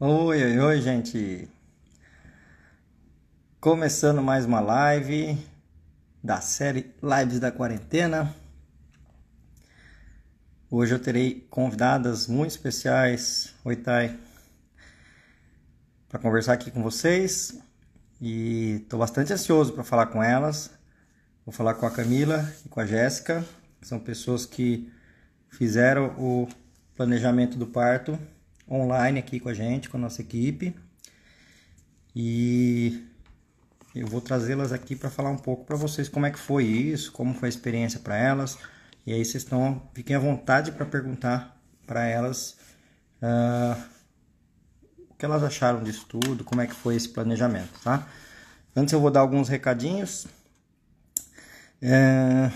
Oi, oi, oi, gente. Começando mais uma live da série Lives da Quarentena. Hoje eu terei convidadas muito especiais, oi Thay, para conversar aqui com vocês e estou bastante ansioso para falar com elas. Vou falar com a Camila e com a Jéssica, são pessoas que fizeram o planejamento do parto online aqui com a gente, com a nossa equipe. E eu vou trazê-las aqui para falar um pouco para vocês como é que foi isso, como foi a experiência para elas. E aí vocês estão, fiquem à vontade para perguntar para elas uh, o que elas acharam disso tudo, como é que foi esse planejamento, tá? Antes eu vou dar alguns recadinhos. É,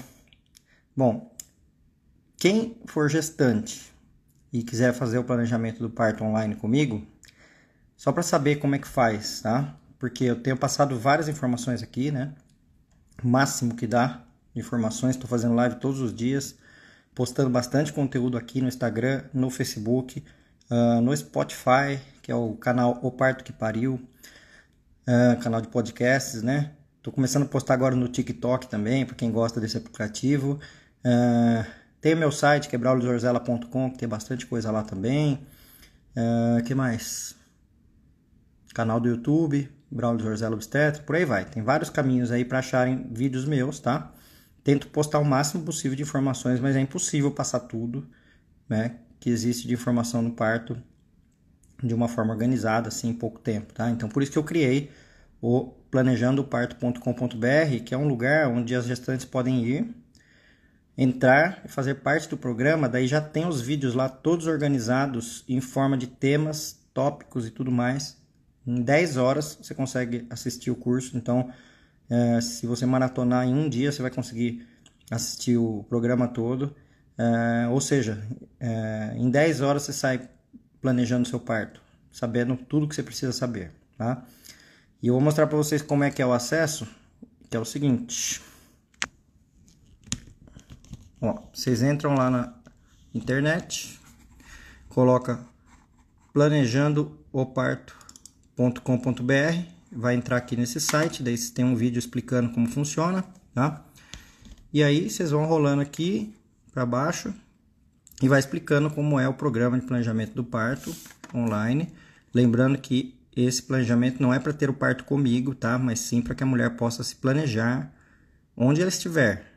bom, quem for gestante e quiser fazer o planejamento do parto online comigo, só para saber como é que faz, tá? Porque eu tenho passado várias informações aqui, né? O máximo que dá de informações, estou fazendo live todos os dias, postando bastante conteúdo aqui no Instagram, no Facebook, uh, no Spotify, que é o canal O Parto que Pariu, uh, canal de podcasts, né? Estou começando a postar agora no TikTok também, para quem gosta desse aplicativo. Uh, tem o meu site, que brauliozorzela.com, que tem bastante coisa lá também. Uh, que mais? Canal do YouTube, Braulio Zorzela Obstetra, por aí vai. Tem vários caminhos aí para acharem vídeos meus, tá? Tento postar o máximo possível de informações, mas é impossível passar tudo, né? Que existe de informação no parto de uma forma organizada, assim, em pouco tempo, tá? Então, por isso que eu criei o planejandoparto.com.br, que é um lugar onde as gestantes podem ir entrar e fazer parte do programa, daí já tem os vídeos lá todos organizados em forma de temas, tópicos e tudo mais. Em 10 horas você consegue assistir o curso, então é, se você maratonar em um dia você vai conseguir assistir o programa todo. É, ou seja, é, em 10 horas você sai planejando seu parto, sabendo tudo que você precisa saber. Tá? E eu vou mostrar para vocês como é que é o acesso, que é o seguinte. Ó, vocês entram lá na internet, coloca planejandoparto.com.br, vai entrar aqui nesse site, daí tem um vídeo explicando como funciona, tá? E aí vocês vão rolando aqui para baixo e vai explicando como é o programa de planejamento do parto online. Lembrando que esse planejamento não é para ter o parto comigo, tá? Mas sim para que a mulher possa se planejar onde ela estiver,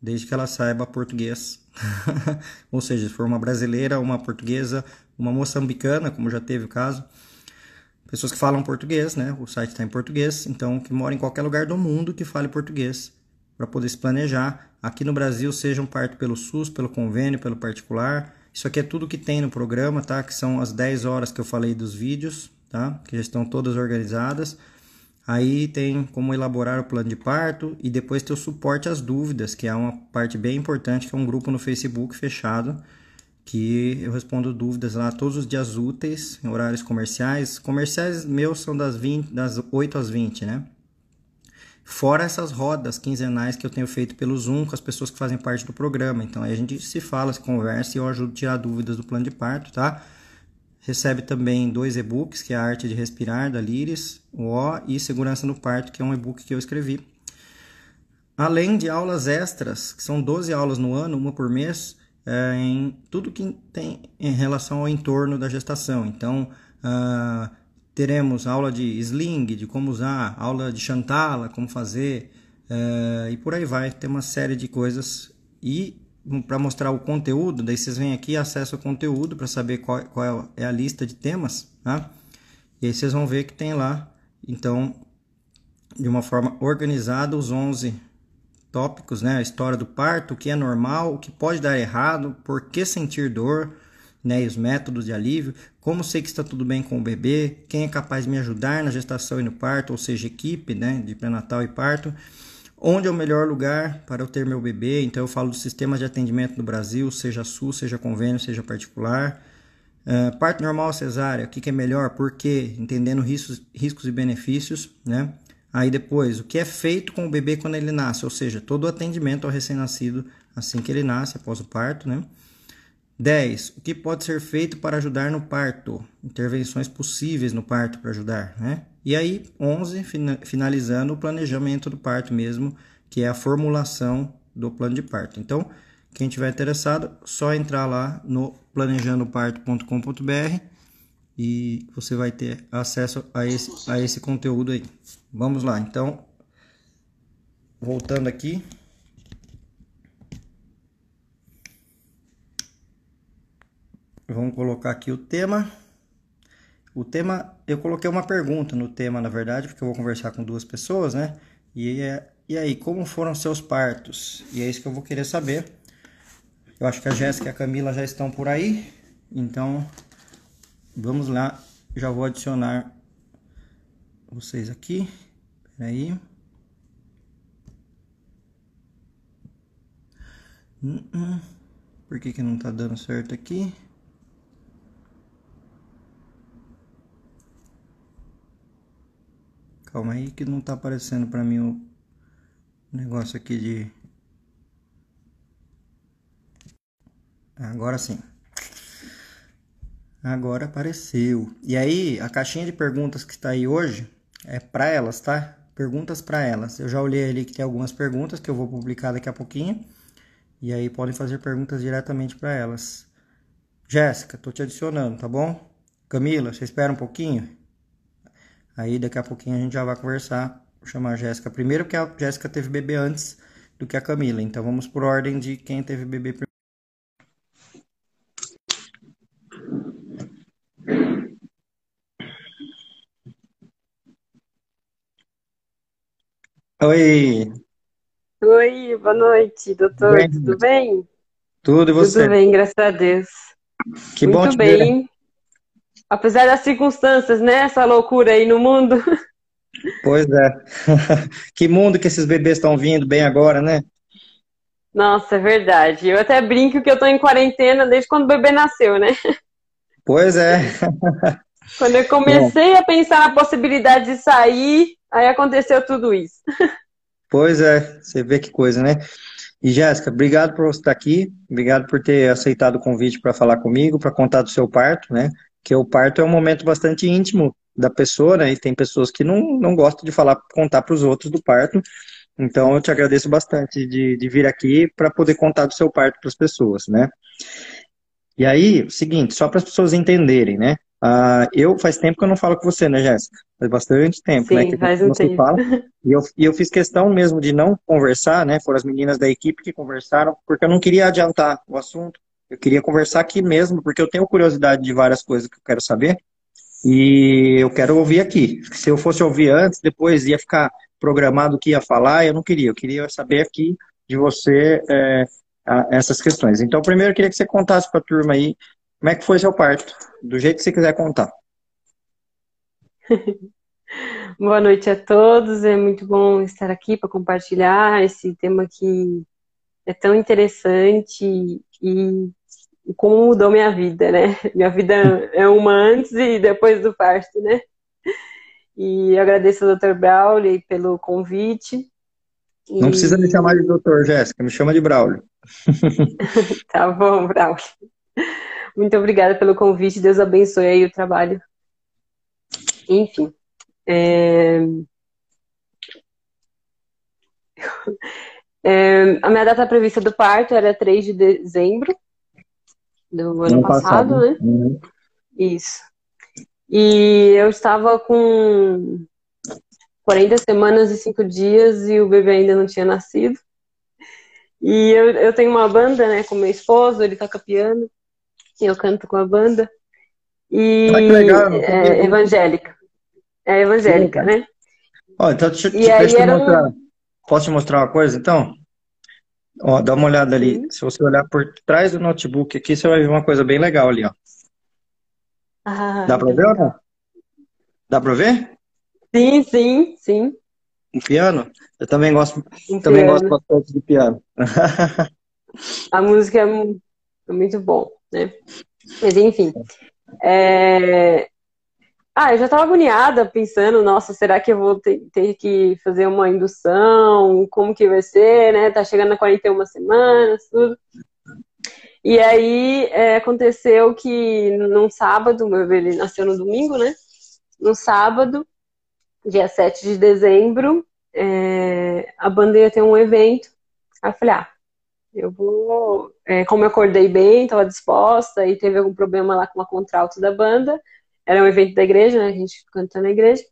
desde que ela saiba português. Ou seja, se for uma brasileira, uma portuguesa, uma moçambicana, como já teve o caso, pessoas que falam português, né? O site está em português, então que mora em qualquer lugar do mundo que fale português para poder se planejar. Aqui no Brasil, seja um parto pelo SUS, pelo convênio, pelo particular. Isso aqui é tudo que tem no programa, tá? Que são as 10 horas que eu falei dos vídeos, tá? Que já estão todas organizadas. Aí tem como elaborar o plano de parto e depois ter o suporte às dúvidas, que é uma parte bem importante, que é um grupo no Facebook fechado, que eu respondo dúvidas lá todos os dias úteis, em horários comerciais. Comerciais meus são das, 20, das 8 às 20, né? Fora essas rodas quinzenais que eu tenho feito pelo Zoom com as pessoas que fazem parte do programa. Então aí a gente se fala, se conversa e eu ajudo a tirar dúvidas do plano de parto, tá? Recebe também dois e-books, que é a Arte de Respirar, da Liris, o O, e Segurança no Parto, que é um e-book que eu escrevi. Além de aulas extras, que são 12 aulas no ano, uma por mês, é, em tudo que tem em relação ao entorno da gestação. Então, uh, teremos aula de sling, de como usar, aula de chantala, como fazer, uh, e por aí vai. Tem uma série de coisas. E para mostrar o conteúdo, daí vocês vêm aqui, acessam o conteúdo para saber qual, qual, é a lista de temas, tá? E aí vocês vão ver que tem lá, então, de uma forma organizada, os 11 tópicos, né? A história do parto, o que é normal, o que pode dar errado, por que sentir dor, né? E os métodos de alívio, como sei que está tudo bem com o bebê, quem é capaz de me ajudar na gestação e no parto, ou seja, equipe, né? De pré-natal e parto Onde é o melhor lugar para eu ter meu bebê? Então eu falo dos sistemas de atendimento no Brasil, seja SUS, seja convênio, seja particular. Uh, parto normal cesárea, o que, que, é melhor, por quê? Entendendo riscos, riscos e benefícios, né? Aí depois, o que é feito com o bebê quando ele nasce, ou seja, todo o atendimento ao recém-nascido assim que ele nasce, após o parto, né? 10. O que pode ser feito para ajudar no parto? Intervenções possíveis no parto para ajudar, né? E aí, 11, finalizando o planejamento do parto mesmo, que é a formulação do plano de parto. Então, quem tiver interessado, só entrar lá no planejandoparto.com.br e você vai ter acesso a esse, a esse conteúdo aí. Vamos lá, então, voltando aqui. Vamos colocar aqui o tema. O tema, eu coloquei uma pergunta no tema, na verdade, porque eu vou conversar com duas pessoas, né? E, é, e aí, como foram seus partos? E é isso que eu vou querer saber. Eu acho que a Jéssica e a Camila já estão por aí. Então, vamos lá. Já vou adicionar vocês aqui. Peraí. Hum, hum. Por que, que não tá dando certo aqui? Calma aí que não tá aparecendo para mim o negócio aqui de... Agora sim. Agora apareceu. E aí, a caixinha de perguntas que está aí hoje é para elas, tá? Perguntas para elas. Eu já olhei ali que tem algumas perguntas que eu vou publicar daqui a pouquinho. E aí podem fazer perguntas diretamente para elas. Jéssica, tô te adicionando, tá bom? Camila, você espera um pouquinho? Aí daqui a pouquinho a gente já vai conversar. Vou chamar a Jéssica primeiro, porque a Jéssica teve bebê antes do que a Camila. Então vamos por ordem de quem teve bebê primeiro. Oi! Oi, boa noite, doutor. Bem, tudo bem? Tudo e você? Tudo bem, graças a Deus. Que Muito bom te bem. Ver. Apesar das circunstâncias, né? Essa loucura aí no mundo. Pois é. que mundo que esses bebês estão vindo bem agora, né? Nossa, é verdade. Eu até brinco que eu tô em quarentena desde quando o bebê nasceu, né? Pois é. Quando eu comecei Bom. a pensar na possibilidade de sair, aí aconteceu tudo isso. Pois é, você vê que coisa, né? E Jéssica, obrigado por você estar aqui, obrigado por ter aceitado o convite para falar comigo, para contar do seu parto, né? Que o parto é um momento bastante íntimo da pessoa, né? E tem pessoas que não, não gostam de falar, contar para os outros do parto. Então, eu te agradeço bastante de, de vir aqui para poder contar do seu parto para as pessoas, né? E aí, o seguinte, só para as pessoas entenderem, né? Uh, eu faz tempo que eu não falo com você, né, Jéssica? Faz bastante tempo, né, Sim, né? Que faz um tempo. Fala. E eu, e eu fiz questão mesmo de não conversar, né? Foram as meninas da equipe que conversaram, porque eu não queria adiantar o assunto. Eu queria conversar aqui mesmo, porque eu tenho curiosidade de várias coisas que eu quero saber. E eu quero ouvir aqui. Se eu fosse ouvir antes, depois ia ficar programado o que ia falar, eu não queria. Eu queria saber aqui de você é, essas questões. Então, primeiro eu queria que você contasse para a turma aí como é que foi seu parto, do jeito que você quiser contar. Boa noite a todos, é muito bom estar aqui para compartilhar esse tema que é tão interessante e como mudou minha vida, né? Minha vida é uma antes e depois do parto, né? E eu agradeço ao Dr. Braulio pelo convite. E... Não precisa me chamar de doutor, Jéssica, me chama de Braulio. tá bom, Braulio. Muito obrigada pelo convite, Deus abençoe aí o trabalho. Enfim. É... É, a minha data prevista do parto era 3 de dezembro, do ano, passado, passado, né? Uhum. Isso. E eu estava com 40 semanas e 5 dias e o bebê ainda não tinha nascido. E eu, eu tenho uma banda, né, com meu esposo, ele toca piano, e eu canto com a banda. E ah, legal, é evangélica. É evangélica, né? Ó, então deixa, e deixa eu te mostrar. Um... Posso te mostrar uma coisa, então? Ó, dá uma olhada ali. Sim. Se você olhar por trás do notebook aqui, você vai ver uma coisa bem legal ali, ó. Ah, dá pra ver ou não? Dá pra ver? Sim, sim, sim. Um piano? Eu também gosto, um também piano. gosto bastante de piano. A música é muito bom, né? Mas enfim. É... Ah, eu já estava agoniada pensando, nossa, será que eu vou ter, ter, que fazer uma indução? Como que vai ser, né? Tá chegando a 41 semanas, tudo. E aí é, aconteceu que num sábado, meu bebê nasceu no domingo, né? No sábado, dia 7 de dezembro, é, a bandeira tem um evento. Aí eu falei, ah, eu vou. É, como eu acordei bem, estava disposta e teve algum problema lá com a contralto da banda, era um evento da igreja, né? A gente canta na igreja.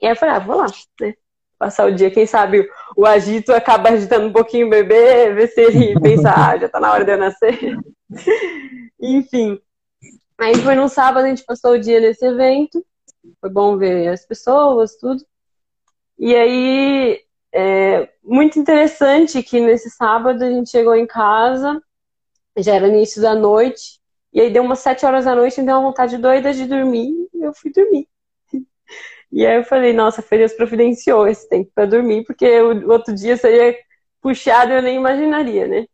E aí eu falei, ah, vou lá, né? Passar o dia, quem sabe o agito acaba agitando um pouquinho o bebê, ver se ele pensa, ah, já tá na hora de eu nascer. Enfim. Aí foi num sábado, a gente passou o dia nesse evento. Foi bom ver as pessoas, tudo. E aí, é muito interessante que nesse sábado a gente chegou em casa, já era início da noite, e aí deu umas sete horas da noite, me deu uma vontade doida de dormir, e eu fui dormir. E aí eu falei, nossa, Deus providenciou esse tempo para dormir, porque o outro dia seria puxado eu nem imaginaria, né?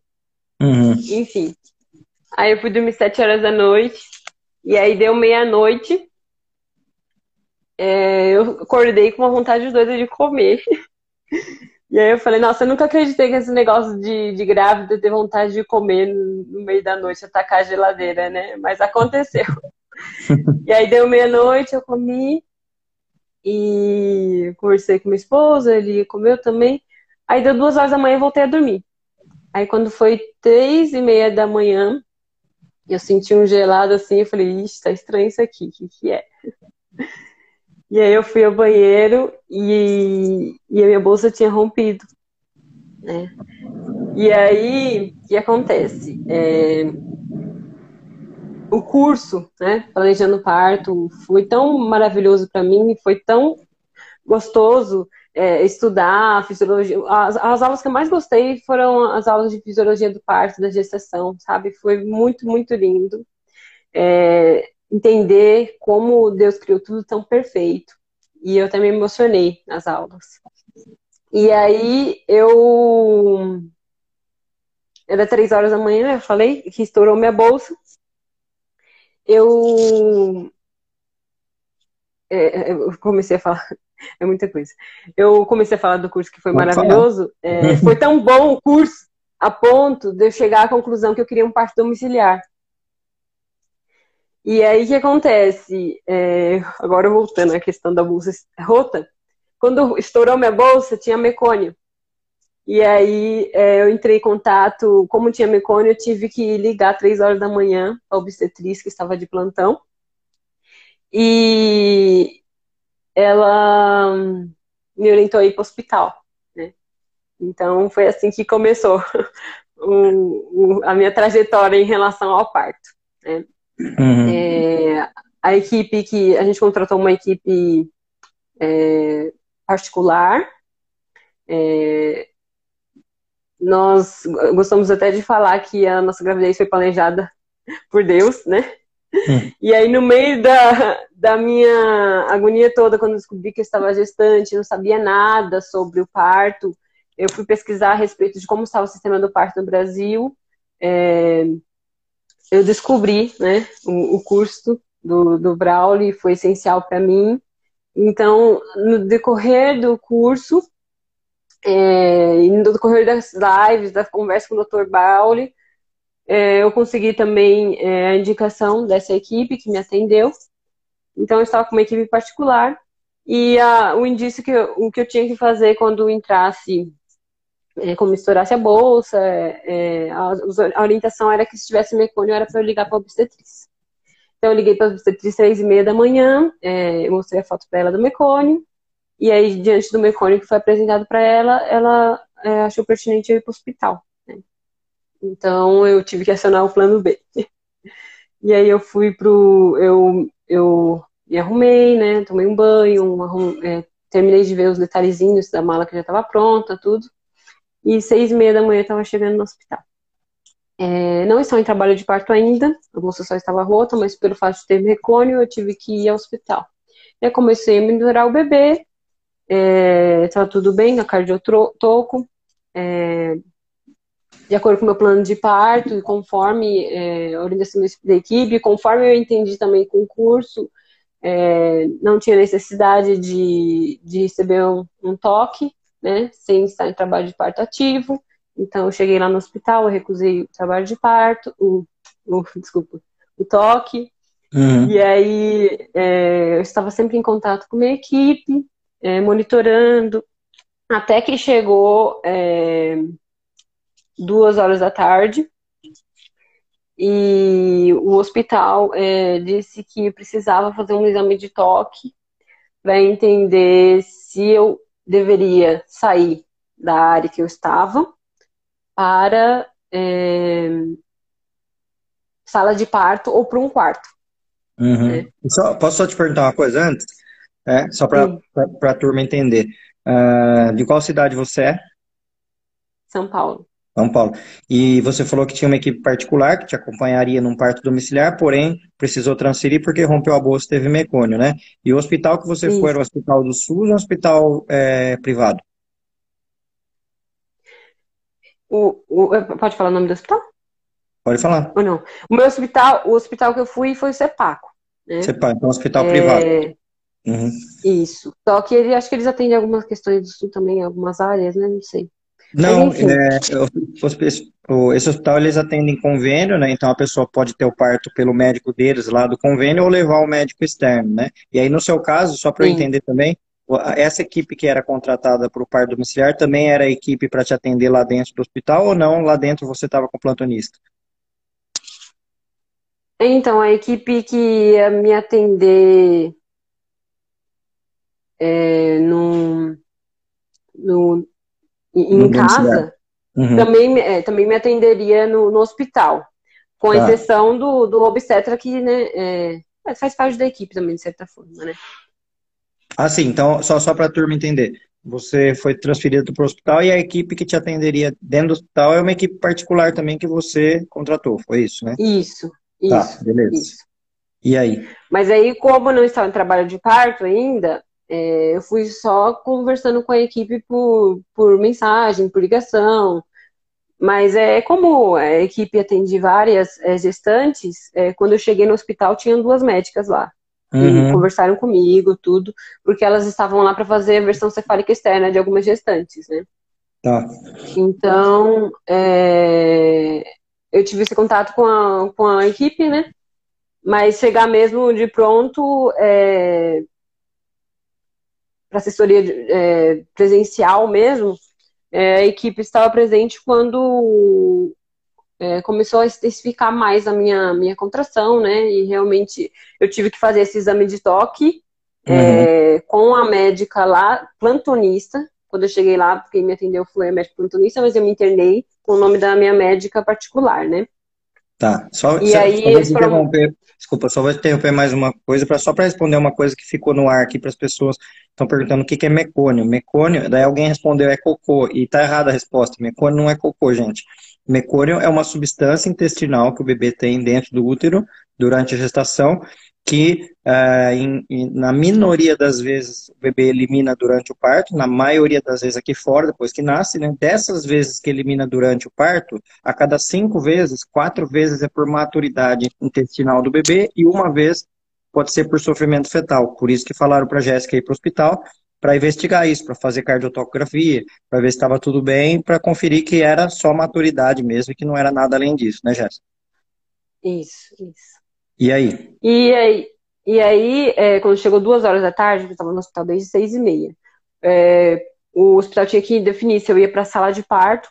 Uhum. Enfim. Aí eu fui dormir sete horas da noite, e aí deu meia-noite, é, eu acordei com uma vontade doida de comer. E aí eu falei, nossa, eu nunca acreditei que esse negócio de, de grávida ter vontade de comer no meio da noite, atacar a geladeira, né? Mas aconteceu. e aí deu meia-noite, eu comi e conversei com minha esposa, ele comeu também. Aí deu duas horas da manhã e voltei a dormir. Aí quando foi três e meia da manhã, eu senti um gelado assim, eu falei, ixi, tá estranho isso aqui, o que, que é? E aí eu fui ao banheiro e, e a minha bolsa tinha rompido. Né? E aí, o que acontece? É, o curso, né, planejando parto, foi tão maravilhoso para mim, foi tão gostoso é, estudar fisiologia. As, as, aulas que eu mais gostei foram as aulas de fisiologia do parto, da gestação, sabe? Foi muito, muito lindo. É, entender como Deus criou tudo tão perfeito. E eu também me emocionei nas aulas. E aí eu. Era três horas da manhã, eu falei que estourou minha bolsa. Eu. É, é eu comecei a falar. É muita coisa. Eu comecei a falar do curso que foi Pode maravilhoso. É, foi tão bom o curso a ponto de eu chegar à conclusão que eu queria um parto domiciliar. E aí o que acontece? É, agora voltando à questão da bolsa rota, quando estourou minha bolsa, tinha mecônio. E aí é, eu entrei em contato, como tinha mecônio, eu tive que ligar três horas da manhã a obstetriz que estava de plantão. E ela me orientou a ir para o hospital. Né? Então foi assim que começou o, o, a minha trajetória em relação ao parto. Né? Uhum. É, a equipe que a gente contratou uma equipe é, particular. É, nós gostamos até de falar que a nossa gravidez foi planejada por Deus, né? Uhum. E aí, no meio da, da minha agonia toda, quando descobri que eu estava gestante, não sabia nada sobre o parto, eu fui pesquisar a respeito de como estava o sistema do parto no Brasil. É, eu descobri né, o, o curso do, do Brauli, foi essencial para mim. Então, no decorrer do curso, é, no decorrer das lives, da conversa com o Dr. Brauli, é, eu consegui também é, a indicação dessa equipe que me atendeu. Então, eu estava com uma equipe particular. E a, o indício que eu, o que eu tinha que fazer quando entrasse é, como estourasse a bolsa, é, a, a, orientação era que se tivesse mecônio era para eu ligar para a obstetriz. Então eu liguei para a obstetriz três e meia da manhã, é, eu mostrei a foto para ela do mecônio, e aí diante do mecônio que foi apresentado para ela, ela é, achou pertinente ir para o hospital. Né? Então eu tive que acionar o plano B. E aí eu fui pro. Eu, eu me arrumei, né? Tomei um banho, um arrum, é, terminei de ver os detalhezinhos da mala que já estava pronta, tudo e seis e meia da manhã estava chegando no hospital. É, não estava em trabalho de parto ainda, a bolsa só estava rota, mas pelo fato de ter mecônio, eu tive que ir ao hospital. Eu comecei a monitorar o bebê, estava é, tudo bem, a cardiotoco, é, de acordo com o meu plano de parto e conforme é, a orientação da equipe, conforme eu entendi também com o curso, é, não tinha necessidade de, de receber um, um toque, né, sem estar em trabalho de parto ativo. Então, eu cheguei lá no hospital, eu recusei o trabalho de parto, o, o desculpa, o toque. Uhum. E aí, é, eu estava sempre em contato com a minha equipe, é, monitorando, até que chegou é, duas horas da tarde e o hospital é, disse que precisava fazer um exame de toque para entender se eu deveria sair da área que eu estava para é, sala de parto ou para um quarto. Uhum. É. Só, posso só te perguntar uma coisa antes? É, só para a turma entender. Uh, de qual cidade você é? São Paulo. São Paulo. E você falou que tinha uma equipe particular que te acompanharia num parto domiciliar, porém precisou transferir porque rompeu a bolsa e teve mecônio, né? E o hospital que você Isso. foi era o Hospital do SUS ou um hospital é, privado? O, o, pode falar o nome do hospital? Pode falar. Ou não? O meu hospital, o hospital que eu fui foi o CEPACO. Né? CEPACO, então hospital é... privado. Uhum. Isso. Só que ele, acho que eles atendem algumas questões do sul também, algumas áreas, né? Não sei. Não, é, esse hospital eles atendem convênio, né? Então a pessoa pode ter o parto pelo médico deles lá do convênio ou levar o médico externo, né? E aí no seu caso, só para eu entender também, essa equipe que era contratada para o parto domiciliar também era a equipe para te atender lá dentro do hospital ou não? Lá dentro você estava com plantonista? Então, a equipe que ia me atender é, no, no, em casa, uhum. também, é, também me atenderia no, no hospital, com tá. exceção do, do obstetra que né, é, é, faz parte da equipe também, de certa forma, né? Ah, sim, então, só, só para a turma entender. Você foi transferido para o hospital e a equipe que te atenderia dentro do hospital é uma equipe particular também que você contratou, foi isso, né? Isso, tá, isso. Tá, beleza. Isso. E aí? Mas aí, como não estava em trabalho de parto ainda, é, eu fui só conversando com a equipe por, por mensagem, por ligação. Mas é como a equipe atende várias é, gestantes, é, quando eu cheguei no hospital tinham duas médicas lá. Uhum. conversaram comigo, tudo, porque elas estavam lá para fazer a versão cefálica externa de algumas gestantes, né? Tá. Então, é, eu tive esse contato com a, com a equipe, né? Mas chegar mesmo de pronto, é, para assessoria é, presencial mesmo, é, a equipe estava presente quando é, começou a especificar mais a minha, minha contração, né? E realmente eu tive que fazer esse exame de toque é, uhum. com a médica lá, plantonista. Quando eu cheguei lá, quem me atendeu foi a médica plantonista, mas eu me internei com o nome da minha médica particular, né? Tá, só, e só, aí, só interromper, desculpa, só vou interromper mais uma coisa, pra, só para responder uma coisa que ficou no ar aqui para as pessoas. Estão perguntando o que, que é mecônio. Mecônio, daí alguém respondeu é cocô, e tá errada a resposta, mecônio não é cocô, gente. Mecônio é uma substância intestinal que o bebê tem dentro do útero durante a gestação que uh, em, em, na minoria das vezes o bebê elimina durante o parto, na maioria das vezes aqui fora, depois que nasce, né? Dessas vezes que elimina durante o parto, a cada cinco vezes, quatro vezes é por maturidade intestinal do bebê e uma vez pode ser por sofrimento fetal. Por isso que falaram para a Jéssica ir para o hospital para investigar isso, para fazer cardiotocografia, para ver se estava tudo bem, para conferir que era só maturidade mesmo e que não era nada além disso, né, Jéssica? Isso, isso. E aí? E aí, e aí é, quando chegou duas horas da tarde, eu estava no hospital desde seis e meia, é, o hospital tinha que definir se eu ia para a sala de parto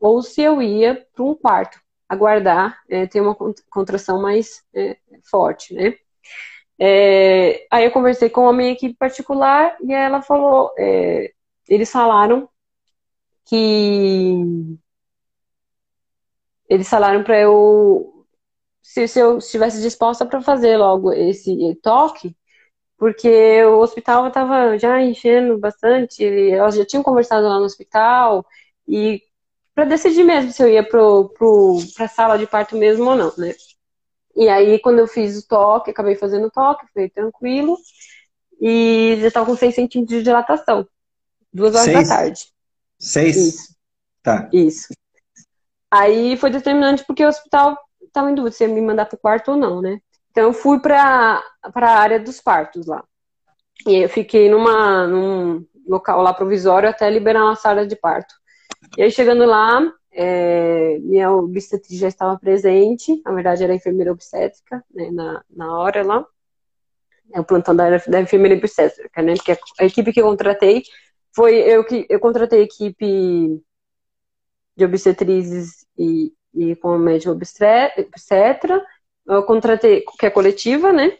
ou se eu ia para um quarto, aguardar é, ter uma contração mais é, forte, né? É, aí eu conversei com a minha equipe particular e ela falou, é, eles falaram que eles falaram para eu se, se eu estivesse disposta para fazer logo esse toque, porque o hospital estava já enchendo bastante, elas já tinham conversado lá no hospital, e para decidir mesmo se eu ia para a sala de parto mesmo ou não, né? E aí, quando eu fiz o toque, acabei fazendo o toque, foi tranquilo, e já estava com 6 centímetros de dilatação, duas horas Seis? da tarde. Seis? Isso. Tá. Isso. Aí foi determinante porque o hospital estava em dúvida se ia me mandar para o quarto ou não, né? Então eu fui para a área dos partos lá. E eu fiquei numa, num local lá provisório até liberar uma sala de parto. E aí chegando lá, é, minha obstetriz já estava presente, na verdade era enfermeira obstétrica, né, na, na hora lá, é o plantão da, da enfermeira obstétrica, né, porque a, equipe que eu contratei foi, eu que, eu contratei a equipe de obstetrizes e, e com a médica obstetra, eu contratei, que é coletiva, né,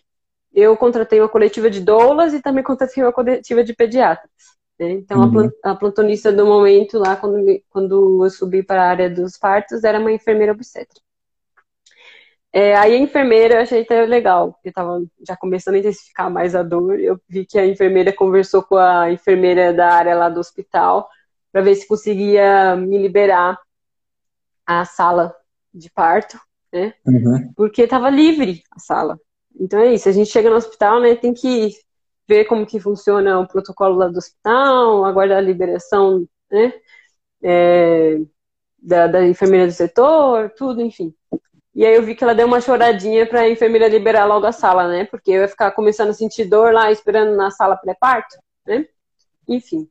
eu contratei uma coletiva de doulas e também contratei uma coletiva de pediatras. Né? Então, uhum. a plantonista do momento lá, quando, quando eu subi para a área dos partos, era uma enfermeira obstetra. É, aí a enfermeira eu achei até legal, porque estava já começando a intensificar mais a dor. Eu vi que a enfermeira conversou com a enfermeira da área lá do hospital para ver se conseguia me liberar a sala de parto, né? Uhum. Porque estava livre a sala. Então é isso, a gente chega no hospital, né, tem que ver como que funciona o protocolo lá do hospital, aguardar a liberação, né, é, da, da, enfermeira do setor, tudo, enfim. E aí eu vi que ela deu uma choradinha para a enfermeira liberar logo a sala, né, porque eu ia ficar começando a sentir dor lá, esperando na sala pré-parto, né, enfim.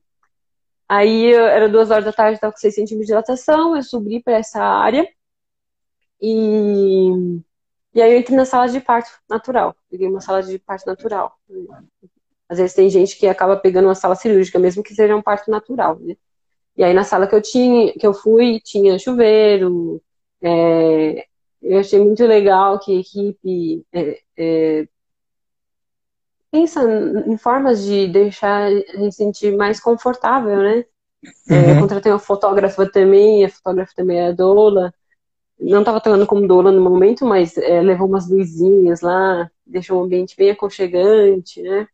Aí era duas horas da tarde, estava com 6 centímetros de dilatação, eu subi para essa área e, e aí eu entrei na sala de parto natural. Peguei uma sala de parto natural. Às vezes tem gente que acaba pegando uma sala cirúrgica, mesmo que seja um parto natural, né? E aí na sala que eu tinha, que eu fui, tinha chuveiro. É, eu achei muito legal que a equipe é, é, pensa em formas de deixar a gente sentir mais confortável, né? É, uhum. eu contratei uma fotógrafa também, a fotógrafa também é a doula. Não estava atuando como doula no momento, mas é, levou umas luzinhas lá, deixou um ambiente bem aconchegante, né?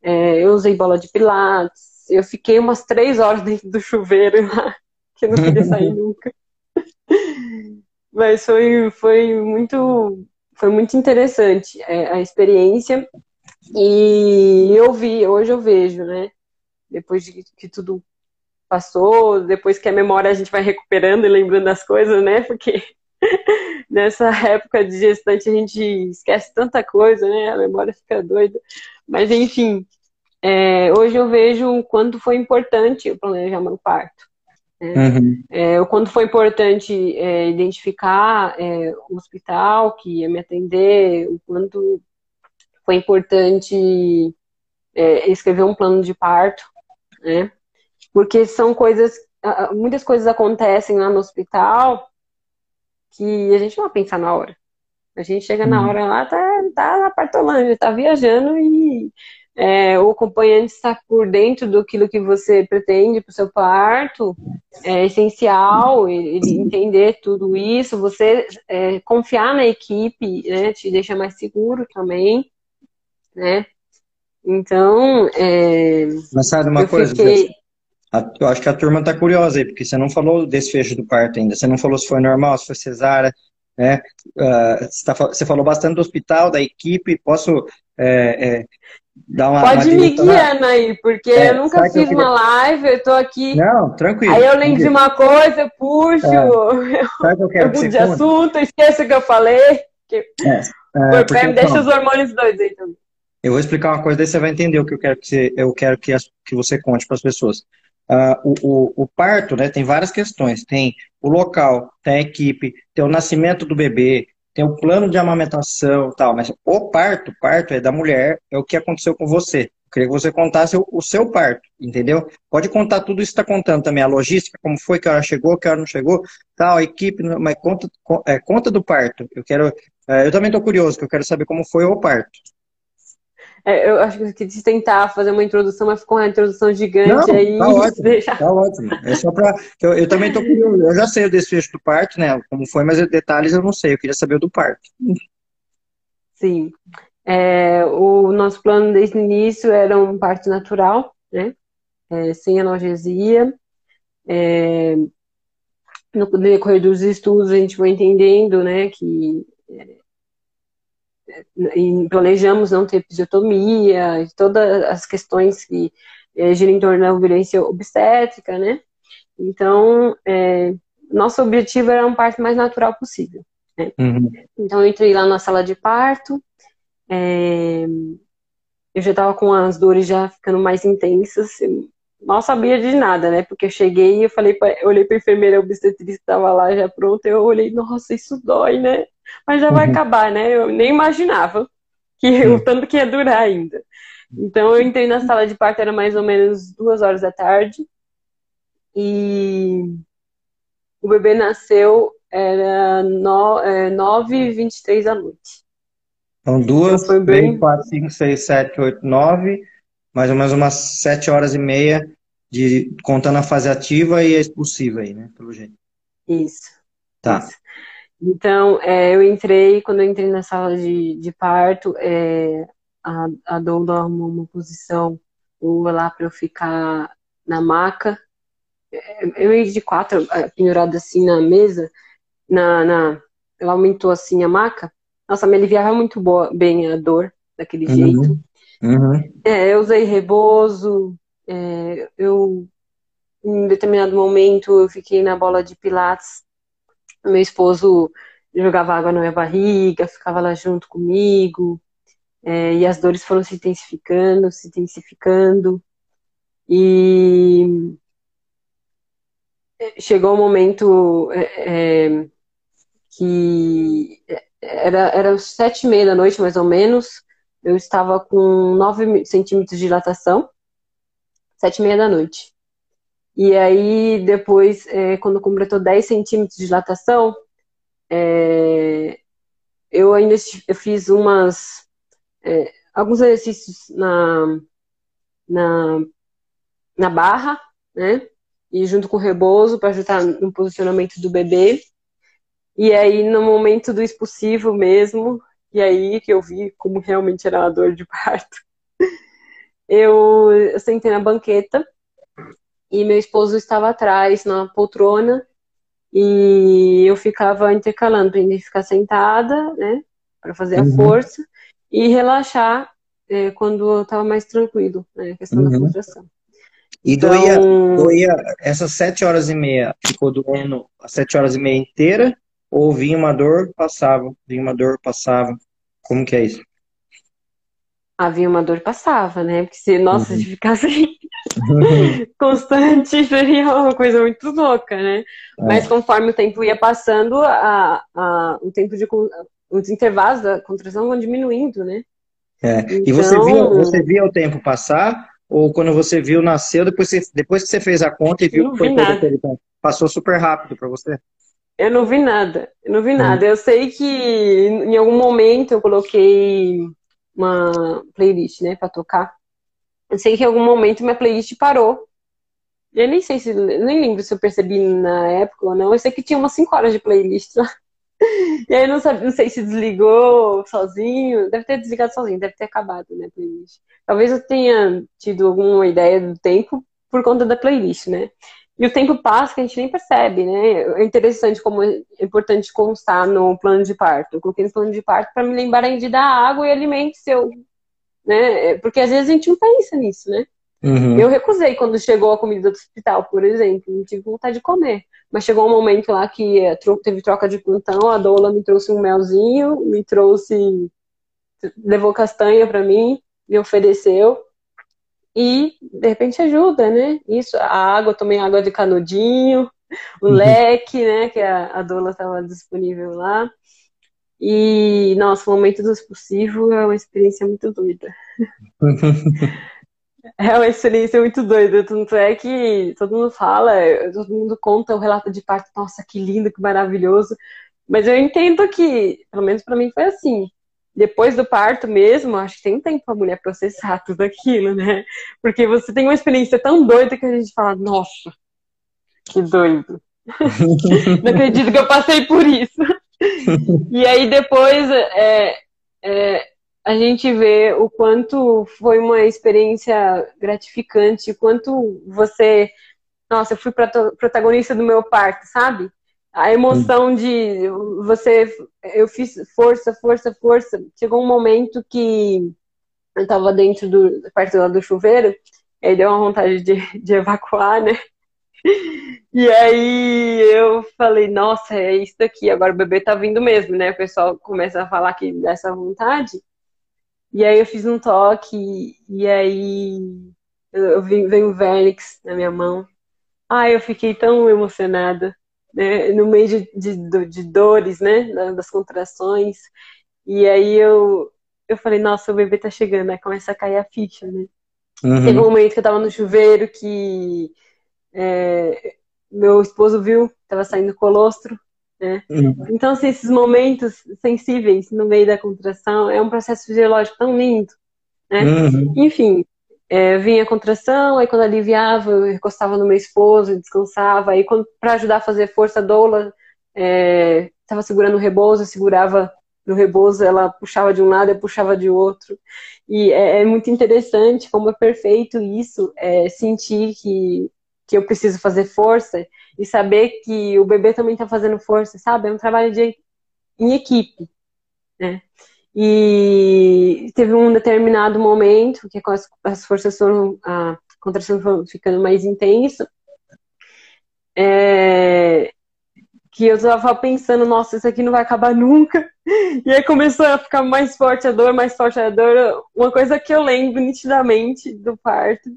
É, eu usei bola de pilates. Eu fiquei umas três horas dentro do chuveiro lá, que eu não queria sair nunca. Mas foi, foi muito foi muito interessante é, a experiência. E eu vi, hoje eu vejo, né? Depois de que tudo passou, depois que a memória a gente vai recuperando e lembrando das coisas, né? Porque nessa época de gestante a gente esquece tanta coisa, né? A memória fica doida. Mas, enfim, é, hoje eu vejo o quanto foi importante o planejamento do parto. Né? Uhum. É, o quanto foi importante é, identificar é, o hospital que ia me atender, o quanto foi importante é, escrever um plano de parto, né? Porque são coisas, muitas coisas acontecem lá no hospital que a gente não vai pensar na hora. A gente chega na uhum. hora lá, tá, tá na Partolândia, tá viajando e é, o acompanhante está por dentro do que você pretende para o seu parto, é essencial ele entender tudo isso, você é, confiar na equipe, né, te deixa mais seguro também, né? Então, é, Mas sabe uma coisa? Fiquei... Eu acho que a turma está curiosa aí, porque você não falou desfecho do parto ainda, você não falou se foi normal, se foi cesárea, né? Uh, você, tá, você, falou bastante do hospital, da equipe. Posso é, é, dar uma. Pode uma me guiando aí, porque é, eu nunca fiz eu queria... uma live, eu tô aqui. Não, tranquilo. Aí eu lembro de uma coisa, eu puxo, é. sabe que eu, quero eu mudo de assunto, esqueço o que eu falei. Que... É, é, porque, me deixa então, os hormônios doidos aí também. Eu vou explicar uma coisa, daí você vai entender o que eu quero que você, eu quero que, as, que você conte para as pessoas. Uh, o, o, o, parto né, tem várias questões. Tem o local, tem a equipe, tem o nascimento do bebê, tem o plano de amamentação tal. Mas o parto, parto é da mulher, é o que aconteceu com você. Eu queria que você contasse o, o seu parto, entendeu? Pode contar tudo isso que está contando também, a logística, como foi, que hora chegou, que hora não chegou, tal, a equipe, mas conta, é, conta do parto. Eu quero, é, eu também estou curioso, que eu quero saber como foi o parto. É, eu acho que eu quis tentar fazer uma introdução, mas ficou uma introdução gigante Não, aí. Tá ótimo, deixa... tá ótimo. É só para eu, eu, também tô curioso. Eu já sei o desfecho do parto, né? Como foi, mas detalhes eu não sei. Eu queria saber o do parto. Sim. É, o nosso plano desde o início era um parto natural, né? É, sem analgesia. É, no decorrer dos estudos a gente foi entendendo, né, que e planejamos não ter episiotomia, todas as questões que é, giram em torno da violência obstétrica, né? Então, é, nosso objetivo era um parto mais natural possível. Né? Uhum. Então, eu entrei lá na sala de parto, é, eu já estava com as dores já ficando mais intensas, mal sabia de nada, né? Porque eu cheguei e eu falei, pra, eu olhei pra enfermeira obstetriz que estava lá já pronta, eu olhei, nossa, isso dói, né? Mas já vai uhum. acabar, né? Eu nem imaginava que o tanto que ia durar ainda. Então eu entrei na sala de parto, era mais ou menos duas horas da tarde. E o bebê nasceu, era no, é, 9h23 da noite. Então, duas, então, bem... três, quatro, cinco, seis, sete, oito, nove, mais ou menos umas sete horas e meia, de, contando a fase ativa e a expulsiva aí, né? Pelo jeito. Isso. Tá. Isso. Então, é, eu entrei, quando eu entrei na sala de, de parto, é, a, a doula arrumou uma posição lá para eu ficar na maca. É, eu ia de quatro, é, pendurada assim na mesa, na, na, ela aumentou assim a maca. Nossa, me aliviava muito boa, bem a dor daquele uhum. jeito. Uhum. É, eu usei rebozo, é, eu em determinado momento eu fiquei na bola de pilates meu esposo jogava água na minha barriga, ficava lá junto comigo, é, e as dores foram se intensificando, se intensificando, e chegou um momento é, é, que era, era sete e meia da noite, mais ou menos, eu estava com nove centímetros de dilatação, sete e meia da noite. E aí, depois, é, quando completou 10 centímetros de dilatação, é, eu ainda eu fiz umas. É, alguns exercícios na, na, na barra, né? E junto com o rebozo para ajudar no posicionamento do bebê. E aí, no momento do expulsivo mesmo, e aí que eu vi como realmente era uma dor de parto, eu, eu sentei na banqueta e meu esposo estava atrás na poltrona e eu ficava intercalando para ele ficar sentada, né, para fazer uhum. a força e relaxar é, quando eu estava mais tranquilo, né, a questão uhum. da contração. E então... doía, doía essas sete horas e meia, ficou doendo as sete horas e meia inteira? Ou vinha uma dor, passava, vinha uma dor, passava? Como que é isso? Havia uma dor, passava, né? Porque se, nossa, uhum. se ficasse constante seria uma coisa muito louca, né? É. Mas conforme o tempo ia passando, a, a, o tempo de os intervalos da contração vão diminuindo, né? É. Então... E você via, então você via o tempo passar? Ou quando você viu, nasceu, depois, você, depois que você fez a conta e viu que foi todo aquele tempo? Passou super rápido para você? Eu não vi nada, eu não vi hum. nada. Eu sei que em algum momento eu coloquei uma playlist, né, para tocar. Eu sei que em algum momento minha playlist parou. Eu nem sei se. Nem lembro se eu percebi na época ou não. Eu sei que tinha umas 5 horas de playlist lá. E aí não, sabe, não sei se desligou sozinho. Deve ter desligado sozinho, deve ter acabado, né, playlist. Talvez eu tenha tido alguma ideia do tempo por conta da playlist, né? E o tempo passa que a gente nem percebe, né? É interessante como é importante constar no plano de parto. Eu coloquei no plano de parto para me lembrar de dar água e alimento se eu né? Porque às vezes a gente não pensa nisso, né? Uhum. Eu recusei quando chegou a comida do hospital, por exemplo, não tive vontade de comer. Mas chegou um momento lá que eh, teve troca de plantão, a doula me trouxe um melzinho, me trouxe, levou castanha para mim, me ofereceu. E de repente ajuda, né? Isso, a água, tomei água de canudinho, o uhum. leque, né? Que a, a doula estava disponível lá. E, nossa, o momento do expulsivo é uma experiência muito doida. é uma experiência muito doida. Tanto é que todo mundo fala, todo mundo conta o relato de parto, nossa, que lindo, que maravilhoso. Mas eu entendo que, pelo menos para mim foi assim. Depois do parto mesmo, acho que tem um tempo a mulher processar tudo aquilo, né? Porque você tem uma experiência tão doida que a gente fala, nossa, que doido. Não acredito que eu passei por isso. e aí depois é, é, a gente vê o quanto foi uma experiência gratificante, quanto você. Nossa, eu fui protagonista do meu parto, sabe? A emoção de você. Eu fiz força, força, força. Chegou um momento que eu tava dentro do. perto do chuveiro, aí deu uma vontade de, de evacuar, né? E aí eu falei, nossa, é isso daqui, agora o bebê tá vindo mesmo, né? O pessoal começa a falar que dessa vontade. E aí eu fiz um toque, e aí eu, eu vi, veio o Vernix na minha mão. Ai, eu fiquei tão emocionada, né? No meio de, de, de dores, né? Das contrações. E aí eu, eu falei, nossa, o bebê tá chegando, aí começa a cair a ficha, né? Uhum. Teve um momento que eu tava no chuveiro que é, meu esposo viu, tava saindo colostro, né? Uhum. Então, assim, esses momentos sensíveis no meio da contração é um processo fisiológico tão lindo, né? Uhum. Enfim, é, vinha a contração, aí quando aliviava, eu recostava no meu esposo, descansava, aí para ajudar a fazer força, a doula estava é, segurando o rebozo, eu segurava no rebozo, ela puxava de um lado, eu puxava de outro, e é, é muito interessante como é perfeito isso, é, sentir que, que eu preciso fazer força e saber que o bebê também está fazendo força, sabe? É um trabalho de, em equipe, né? E teve um determinado momento que as, as forças foram, a contração foi ficando mais intensa, é, que eu estava pensando, nossa, isso aqui não vai acabar nunca. E aí começou a ficar mais forte a dor, mais forte a dor. Uma coisa que eu lembro nitidamente do parto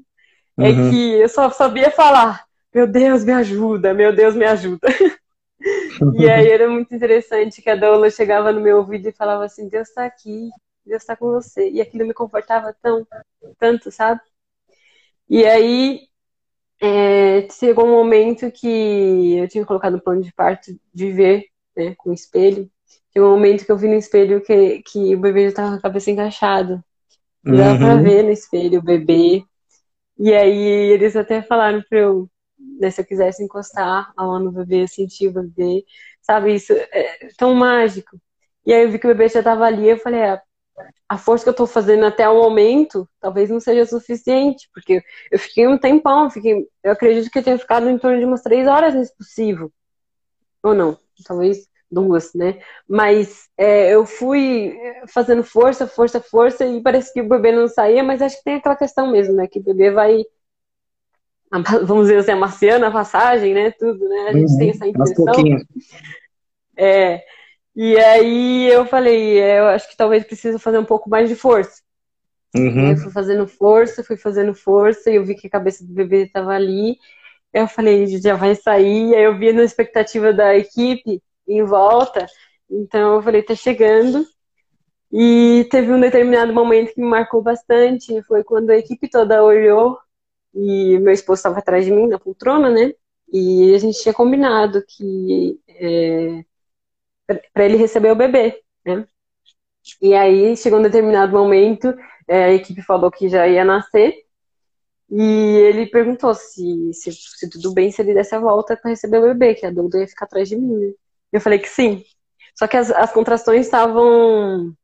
uhum. é que eu só sabia falar, meu Deus, me ajuda, meu Deus, me ajuda. e aí era muito interessante que a doula chegava no meu ouvido e falava assim, Deus está aqui, Deus está com você. E aquilo me confortava tão, tanto, sabe? E aí é, chegou um momento que eu tinha colocado no plano de parto de ver, né, com o espelho. Chegou um momento que eu vi no espelho que, que o bebê já estava com a cabeça encaixada. Uhum. Dava pra uhum. ver no espelho o bebê. E aí eles até falaram pra eu né, se eu quisesse encostar a mão no bebê, sentir o bebê, sabe? Isso é tão mágico. E aí eu vi que o bebê já estava ali, eu falei, ah, a força que eu estou fazendo até o momento talvez não seja suficiente, porque eu fiquei um tempão, fiquei, eu acredito que eu tenha ficado em torno de umas três horas nesse possível. Ou não, talvez duas, né? Mas é, eu fui fazendo força, força, força, e parece que o bebê não saía, mas acho que tem aquela questão mesmo, né? Que o bebê vai vamos dizer assim, a marciana, a passagem, né? Tudo, né? A gente uhum, tem essa impressão. É. E aí eu falei, é, eu acho que talvez precisa fazer um pouco mais de força. Uhum. Eu fui fazendo força, fui fazendo força, e eu vi que a cabeça do bebê estava ali. Eu falei, já vai sair. Aí eu vi na expectativa da equipe em volta. Então eu falei, tá chegando. E teve um determinado momento que me marcou bastante. Foi quando a equipe toda olhou e meu esposo estava atrás de mim na poltrona, né? E a gente tinha combinado que é, para ele receber o bebê, né? E aí chegou um determinado momento, é, a equipe falou que já ia nascer e ele perguntou se, se, se tudo bem se ele desse a volta para receber o bebê, que a Duda ia ficar atrás de mim. Né? Eu falei que sim. Só que as, as contrações estavam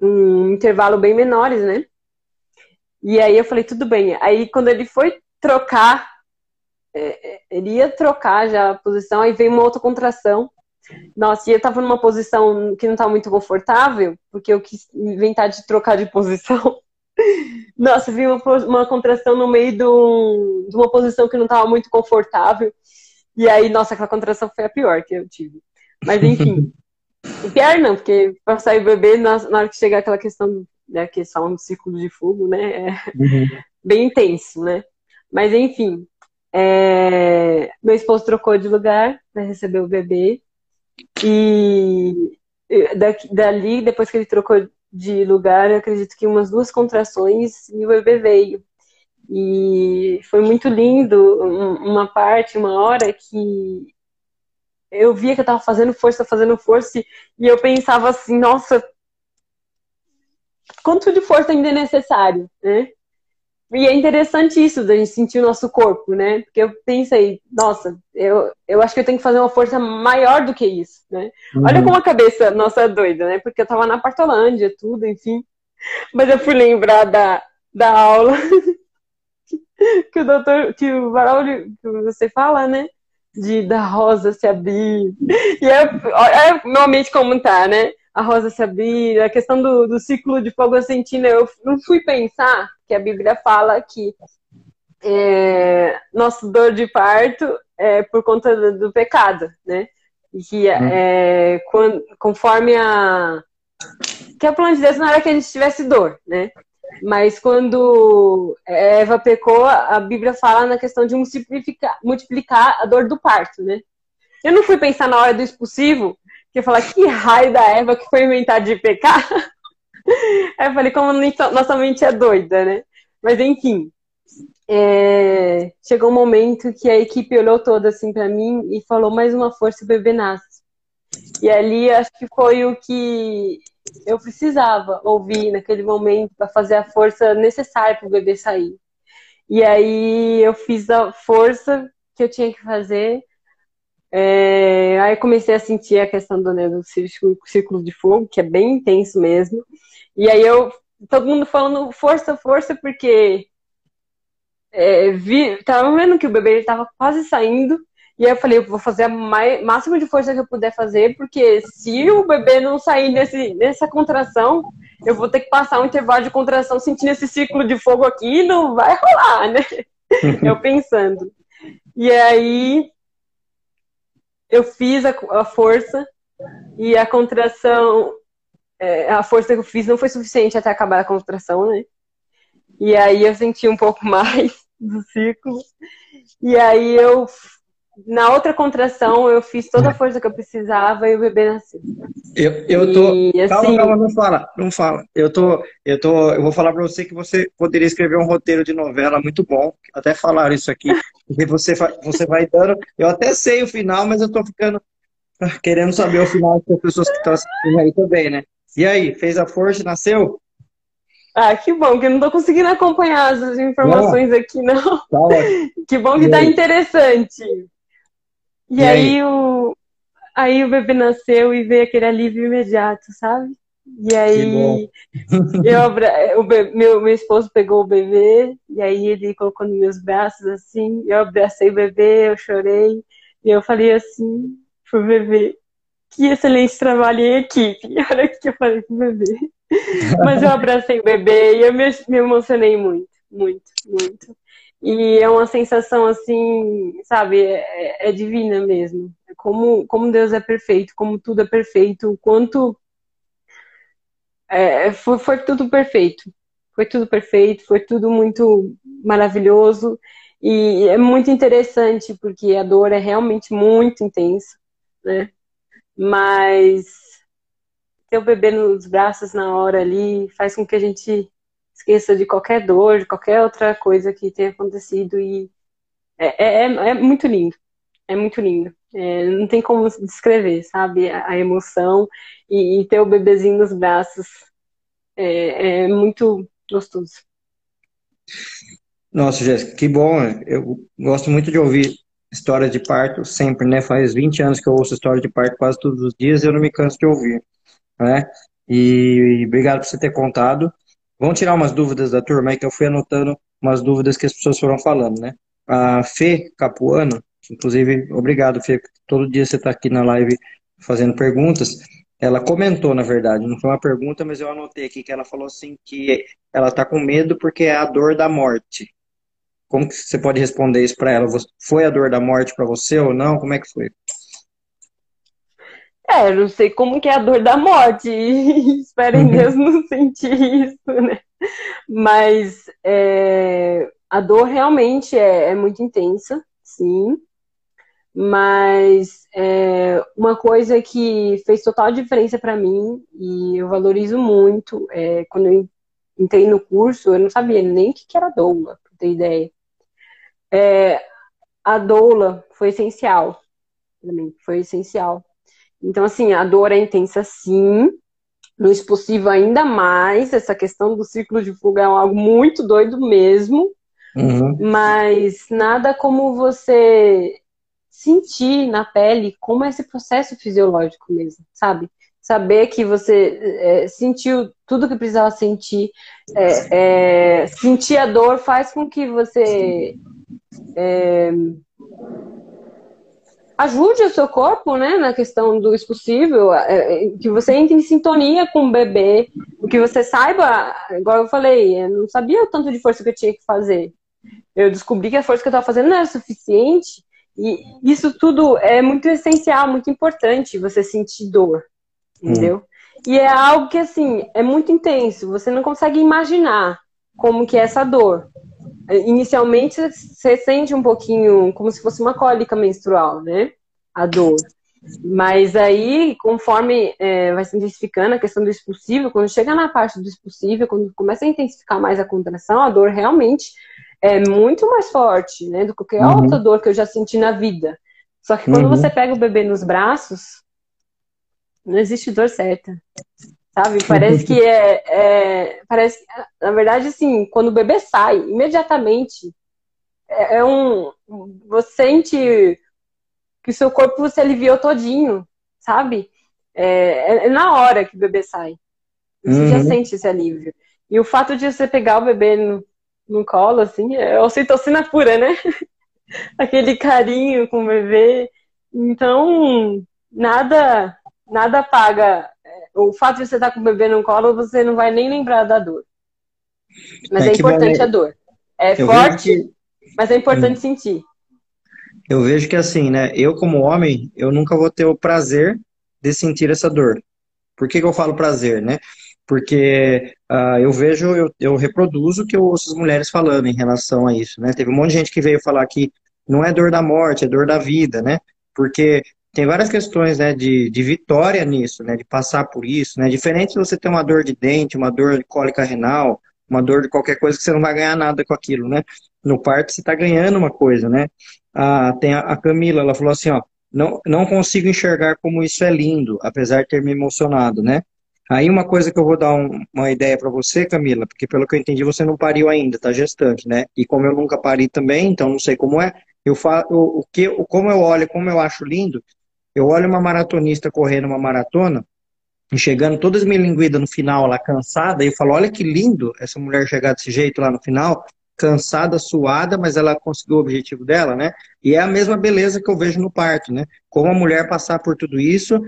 em um intervalo bem menores, né? E aí eu falei, tudo bem. Aí quando ele foi trocar, é, é, ele ia trocar já a posição, aí veio uma outra contração. Nossa, e eu tava numa posição que não tava muito confortável, porque eu quis inventar de trocar de posição. Nossa, vi uma, uma contração no meio de uma posição que não tava muito confortável. E aí, nossa, aquela contração foi a pior que eu tive. Mas enfim. pior não, porque pra sair o bebê, na, na hora que chegar aquela questão né, que são um círculo de fogo, né, é uhum. bem intenso, né. Mas enfim, é... meu esposo trocou de lugar para receber o bebê e dali, depois que ele trocou de lugar, eu acredito que umas duas contrações e o bebê veio. E foi muito lindo uma parte, uma hora que eu via que eu tava fazendo força, fazendo força, e eu pensava assim, nossa, quanto de força ainda é necessário, né? E é interessante isso, da gente sentir o nosso corpo, né? Porque eu pensei, nossa, eu, eu acho que eu tenho que fazer uma força maior do que isso, né? Uhum. Olha como a cabeça nossa é doida, né? Porque eu tava na Partolândia, tudo, enfim. Mas eu fui lembrar da, da aula que o doutor, que o Barulho, que você fala, né? De da rosa se abrir. E é, é normalmente como tá, né? a rosa se abrir, a questão do, do ciclo de fogo ascentino, eu não fui pensar que a Bíblia fala que é, nosso dor de parto é por conta do, do pecado, né? E que uhum. é, quando, conforme a. Que a plano de Deus não era que a gente tivesse dor, né? Mas quando Eva pecou, a Bíblia fala na questão de multiplicar, multiplicar a dor do parto, né? Eu não fui pensar na hora do expulsivo, que eu falar que raio da Eva que foi inventar de pecar. Aí eu falei, como nossa mente é doida, né? Mas enfim, é... chegou um momento que a equipe olhou toda assim para mim e falou mais uma força o bebê nasce. E ali acho que foi o que eu precisava ouvir naquele momento para fazer a força necessária para o bebê sair. E aí eu fiz a força que eu tinha que fazer. É, aí comecei a sentir a questão do, né, do círculo, de fogo, que é bem intenso mesmo. E aí eu, todo mundo falando força, força, porque é, vi, tava vendo que o bebê estava quase saindo. E aí eu falei, eu vou fazer o máximo de força que eu puder fazer, porque se o bebê não sair nesse, nessa contração, eu vou ter que passar um intervalo de contração sentindo esse ciclo de fogo aqui não vai rolar, né? eu pensando. E aí eu fiz a, a força e a contração, é, a força que eu fiz não foi suficiente até acabar a contração, né? E aí eu senti um pouco mais do ciclo. E aí eu na outra contração, eu fiz toda a força que eu precisava e o bebê nasceu. Eu, eu tô. E, assim... Calma, calma, não fala, não fala. Eu tô, eu tô, eu vou falar para você que você poderia escrever um roteiro de novela muito bom. Até falaram isso aqui, porque você, você vai dando. Eu até sei o final, mas eu tô ficando querendo saber o final das pessoas que estão assistindo aí também, né? E aí, fez a força, nasceu? Ah, que bom, que eu não tô conseguindo acompanhar as informações não. aqui, não. Tá que bom que tá interessante. E, e aí, aí, o, aí o bebê nasceu e veio aquele alívio imediato, sabe? E aí eu, o bebê, meu, meu esposo pegou o bebê e aí ele colocou nos meus braços assim, eu abracei o bebê, eu chorei e eu falei assim pro bebê, que excelente trabalho em equipe. Olha o que eu falei pro bebê. Mas eu abracei o bebê e eu me, me emocionei muito, muito, muito. E é uma sensação assim, sabe, é, é divina mesmo. Como, como Deus é perfeito, como tudo é perfeito, o quanto é, foi, foi tudo perfeito. Foi tudo perfeito, foi tudo muito maravilhoso. E é muito interessante, porque a dor é realmente muito intensa, né? Mas ter o bebê nos braços na hora ali faz com que a gente esqueça de qualquer dor, de qualquer outra coisa que tenha acontecido e é, é, é, é muito lindo, é muito lindo. É, não tem como descrever, sabe, a, a emoção e, e, ter o bebezinho nos braços é, é muito gostoso. Nossa, Jéssica, que bom. Eu gosto muito de ouvir história de parto sempre, né? Faz 20 anos que eu ouço história de parto quase todos os dias e eu não me canso de ouvir, né? E obrigado por você ter contado. Vamos tirar umas dúvidas da turma aí, que eu fui anotando umas dúvidas que as pessoas foram falando, né? A Fê Capuano, inclusive, obrigado, Fê, todo dia você está aqui na live fazendo perguntas. Ela comentou, na verdade, não foi uma pergunta, mas eu anotei aqui que ela falou assim que ela está com medo porque é a dor da morte. Como que você pode responder isso para ela? Foi a dor da morte para você ou não? Como é que foi? Não sei como que é a dor da morte. Espero em Deus não sentir isso, né? Mas é, a dor realmente é, é, muito intensa, sim. Mas é, uma coisa que fez total diferença para mim e eu valorizo muito é quando eu entrei no curso, eu não sabia nem o que era doula, pra ter ideia. É, a doula foi essencial, para mim, foi essencial então, assim, a dor é intensa sim, no expulsivo ainda mais, essa questão do ciclo de fuga é algo muito doido mesmo, uhum. mas nada como você sentir na pele como é esse processo fisiológico mesmo, sabe? Saber que você é, sentiu tudo que precisava sentir, é, é, sentir a dor faz com que você é, ajude o seu corpo, né, na questão do expulsível, é, é, que você entre em sintonia com o bebê, que você saiba, igual eu falei, eu não sabia o tanto de força que eu tinha que fazer. Eu descobri que a força que eu estava fazendo não era suficiente, e isso tudo é muito essencial, muito importante, você sentir dor, entendeu? Hum. E é algo que, assim, é muito intenso. Você não consegue imaginar como que é essa dor. Inicialmente, você sente um pouquinho como se fosse uma cólica menstrual, né? A dor. Mas aí, conforme é, vai se intensificando a questão do expulsivo, quando chega na parte do expulsivo, quando começa a intensificar mais a contração, a dor realmente é muito mais forte, né? Do que qualquer uhum. outra dor que eu já senti na vida. Só que quando uhum. você pega o bebê nos braços, não existe dor certa. Sabe? Parece que é, é. Parece. Na verdade, assim, quando o bebê sai, imediatamente é, é um. Você sente que o seu corpo se aliviou todinho, sabe? É, é, é na hora que o bebê sai. Você uhum. já sente esse alívio. E o fato de você pegar o bebê no, no colo, assim, é ocitocina pura, né? Aquele carinho com o bebê. Então, nada, nada paga. O fato de você estar com o bebê no colo, você não vai nem lembrar da dor. Mas é, é importante a dor. É Eu forte, que... mas é importante hum. sentir eu vejo que assim, né? Eu, como homem, eu nunca vou ter o prazer de sentir essa dor. Por que, que eu falo prazer, né? Porque uh, eu vejo, eu, eu reproduzo o que eu ouço as mulheres falando em relação a isso, né? Teve um monte de gente que veio falar que não é dor da morte, é dor da vida, né? Porque tem várias questões né, de, de vitória nisso, né? De passar por isso, né? Diferente de você ter uma dor de dente, uma dor de cólica renal, uma dor de qualquer coisa que você não vai ganhar nada com aquilo, né? No parto você está ganhando uma coisa, né? Ah, tem a, a Camila, ela falou assim, ó, não, não consigo enxergar como isso é lindo, apesar de ter me emocionado, né? Aí uma coisa que eu vou dar um, uma ideia para você, Camila, porque pelo que eu entendi você não pariu ainda, tá gestante, né? E como eu nunca pari também, então não sei como é. Eu falo o que, como eu olho, como eu acho lindo. Eu olho uma maratonista correndo uma maratona e chegando toda esmilinguida no final, lá cansada, e eu falo, olha que lindo essa mulher chegar desse jeito lá no final cansada, suada, mas ela conseguiu o objetivo dela, né? E é a mesma beleza que eu vejo no parto, né? Como a mulher passar por tudo isso,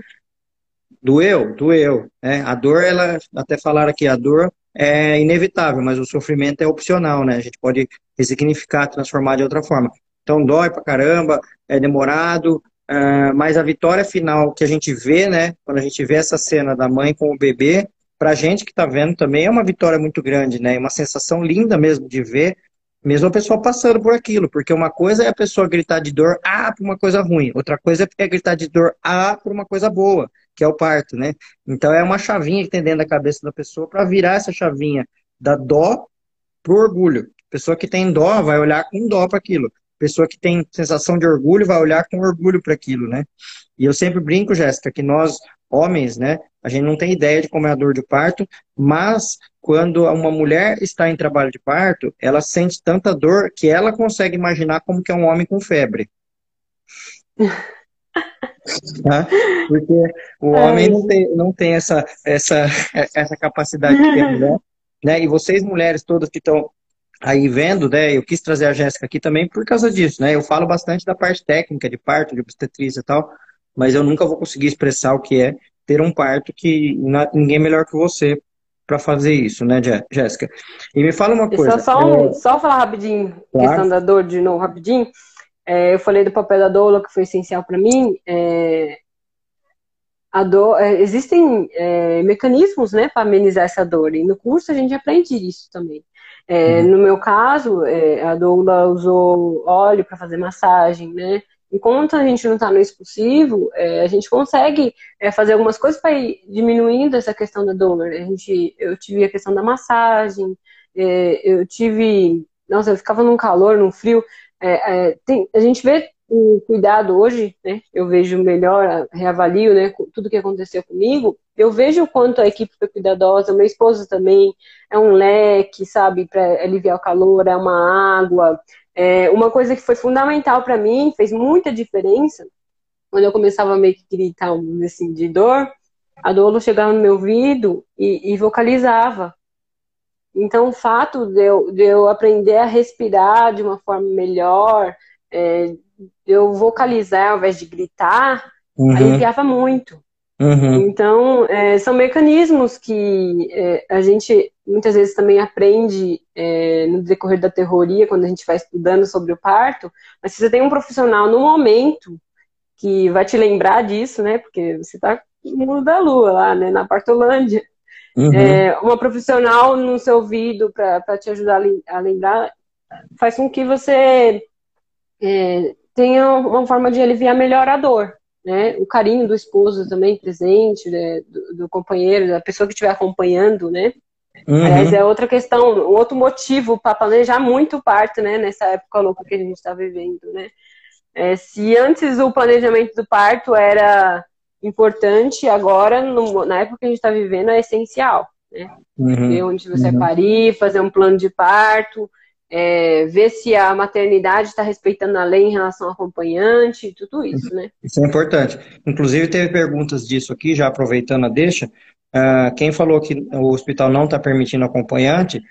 doeu, doeu. Né? A dor, ela, até falaram aqui, a dor é inevitável, mas o sofrimento é opcional, né? A gente pode resignificar, transformar de outra forma. Então dói pra caramba, é demorado, uh, mas a vitória final que a gente vê, né? Quando a gente vê essa cena da mãe com o bebê, para gente que está vendo também é uma vitória muito grande, né? Uma sensação linda mesmo de ver, mesmo a pessoa passando por aquilo, porque uma coisa é a pessoa gritar de dor, ah, por uma coisa ruim, outra coisa é gritar de dor, ah, por uma coisa boa, que é o parto, né? Então é uma chavinha que tem dentro da cabeça da pessoa para virar essa chavinha da dó pro orgulho. Pessoa que tem dó vai olhar com dó para aquilo. Pessoa que tem sensação de orgulho vai olhar com orgulho para aquilo, né? E eu sempre brinco, Jéssica, que nós homens, né? A gente não tem ideia de como é a dor de parto, mas quando uma mulher está em trabalho de parto, ela sente tanta dor que ela consegue imaginar como que é um homem com febre. Tá? Porque o homem não tem, não tem essa, essa, essa capacidade que tem a mulher. Né? E vocês, mulheres todas que estão aí vendo, né? Eu quis trazer a Jéssica aqui também por causa disso, né? Eu falo bastante da parte técnica de parto, de obstetrícia e tal, mas eu nunca vou conseguir expressar o que é ter um parto que ninguém melhor que você para fazer isso, né, Jéssica? E me fala uma coisa. Só, só, um, é... só falar rapidinho, claro. questão da dor de novo, rapidinho. É, eu falei do papel da doula, que foi essencial para mim. É, a dor, é, existem é, mecanismos né, para amenizar essa dor, e no curso a gente aprende isso também. É, uhum. No meu caso, a doula usou óleo para fazer massagem, né? enquanto a gente não está no expulsivo, é, a gente consegue é, fazer algumas coisas para ir diminuindo essa questão da dor. A gente, eu tive a questão da massagem, é, eu tive, nossa, eu ficava num calor, num frio. É, é, tem, a gente vê o cuidado hoje, né? Eu vejo melhor, reavalio, né? Tudo que aconteceu comigo. Eu vejo o quanto a equipe foi cuidadosa. Meu esposo também é um leque, sabe, para aliviar o calor, é uma água. É, uma coisa que foi fundamental para mim, fez muita diferença, quando eu começava meio que gritar assim, de dor, a dor chegava no meu ouvido e, e vocalizava. Então, o fato de eu, de eu, aprender a respirar de uma forma melhor, é, eu vocalizar ao invés de gritar, uhum. aliviava muito. Uhum. Então, é, são mecanismos que é, a gente muitas vezes também aprende é, no decorrer da terroria, quando a gente vai estudando sobre o parto, mas se você tem um profissional no momento que vai te lembrar disso, né? Porque você está mundo da lua, lá, né, na Partolândia. Uhum. É, uma profissional no seu ouvido para te ajudar a lembrar faz com que você é, tenha uma forma de aliviar melhor a dor. Né? O carinho do esposo também presente, né? do, do, companheiro, da pessoa que estiver acompanhando, né? Uhum. Aliás, é outra questão, outro motivo para planejar muito o parto, né? Nessa época louca que a gente está vivendo, né? É, se antes o planejamento do parto era importante, agora, no, na época que a gente está vivendo, é essencial. Né? Uhum. Ver onde você uhum. parir, fazer um plano de parto, é, ver se a maternidade está respeitando a lei em relação ao acompanhante, tudo isso, né? Isso é importante. Inclusive, teve perguntas disso aqui, já aproveitando a deixa. Uh, quem falou que o hospital não está permitindo acompanhante,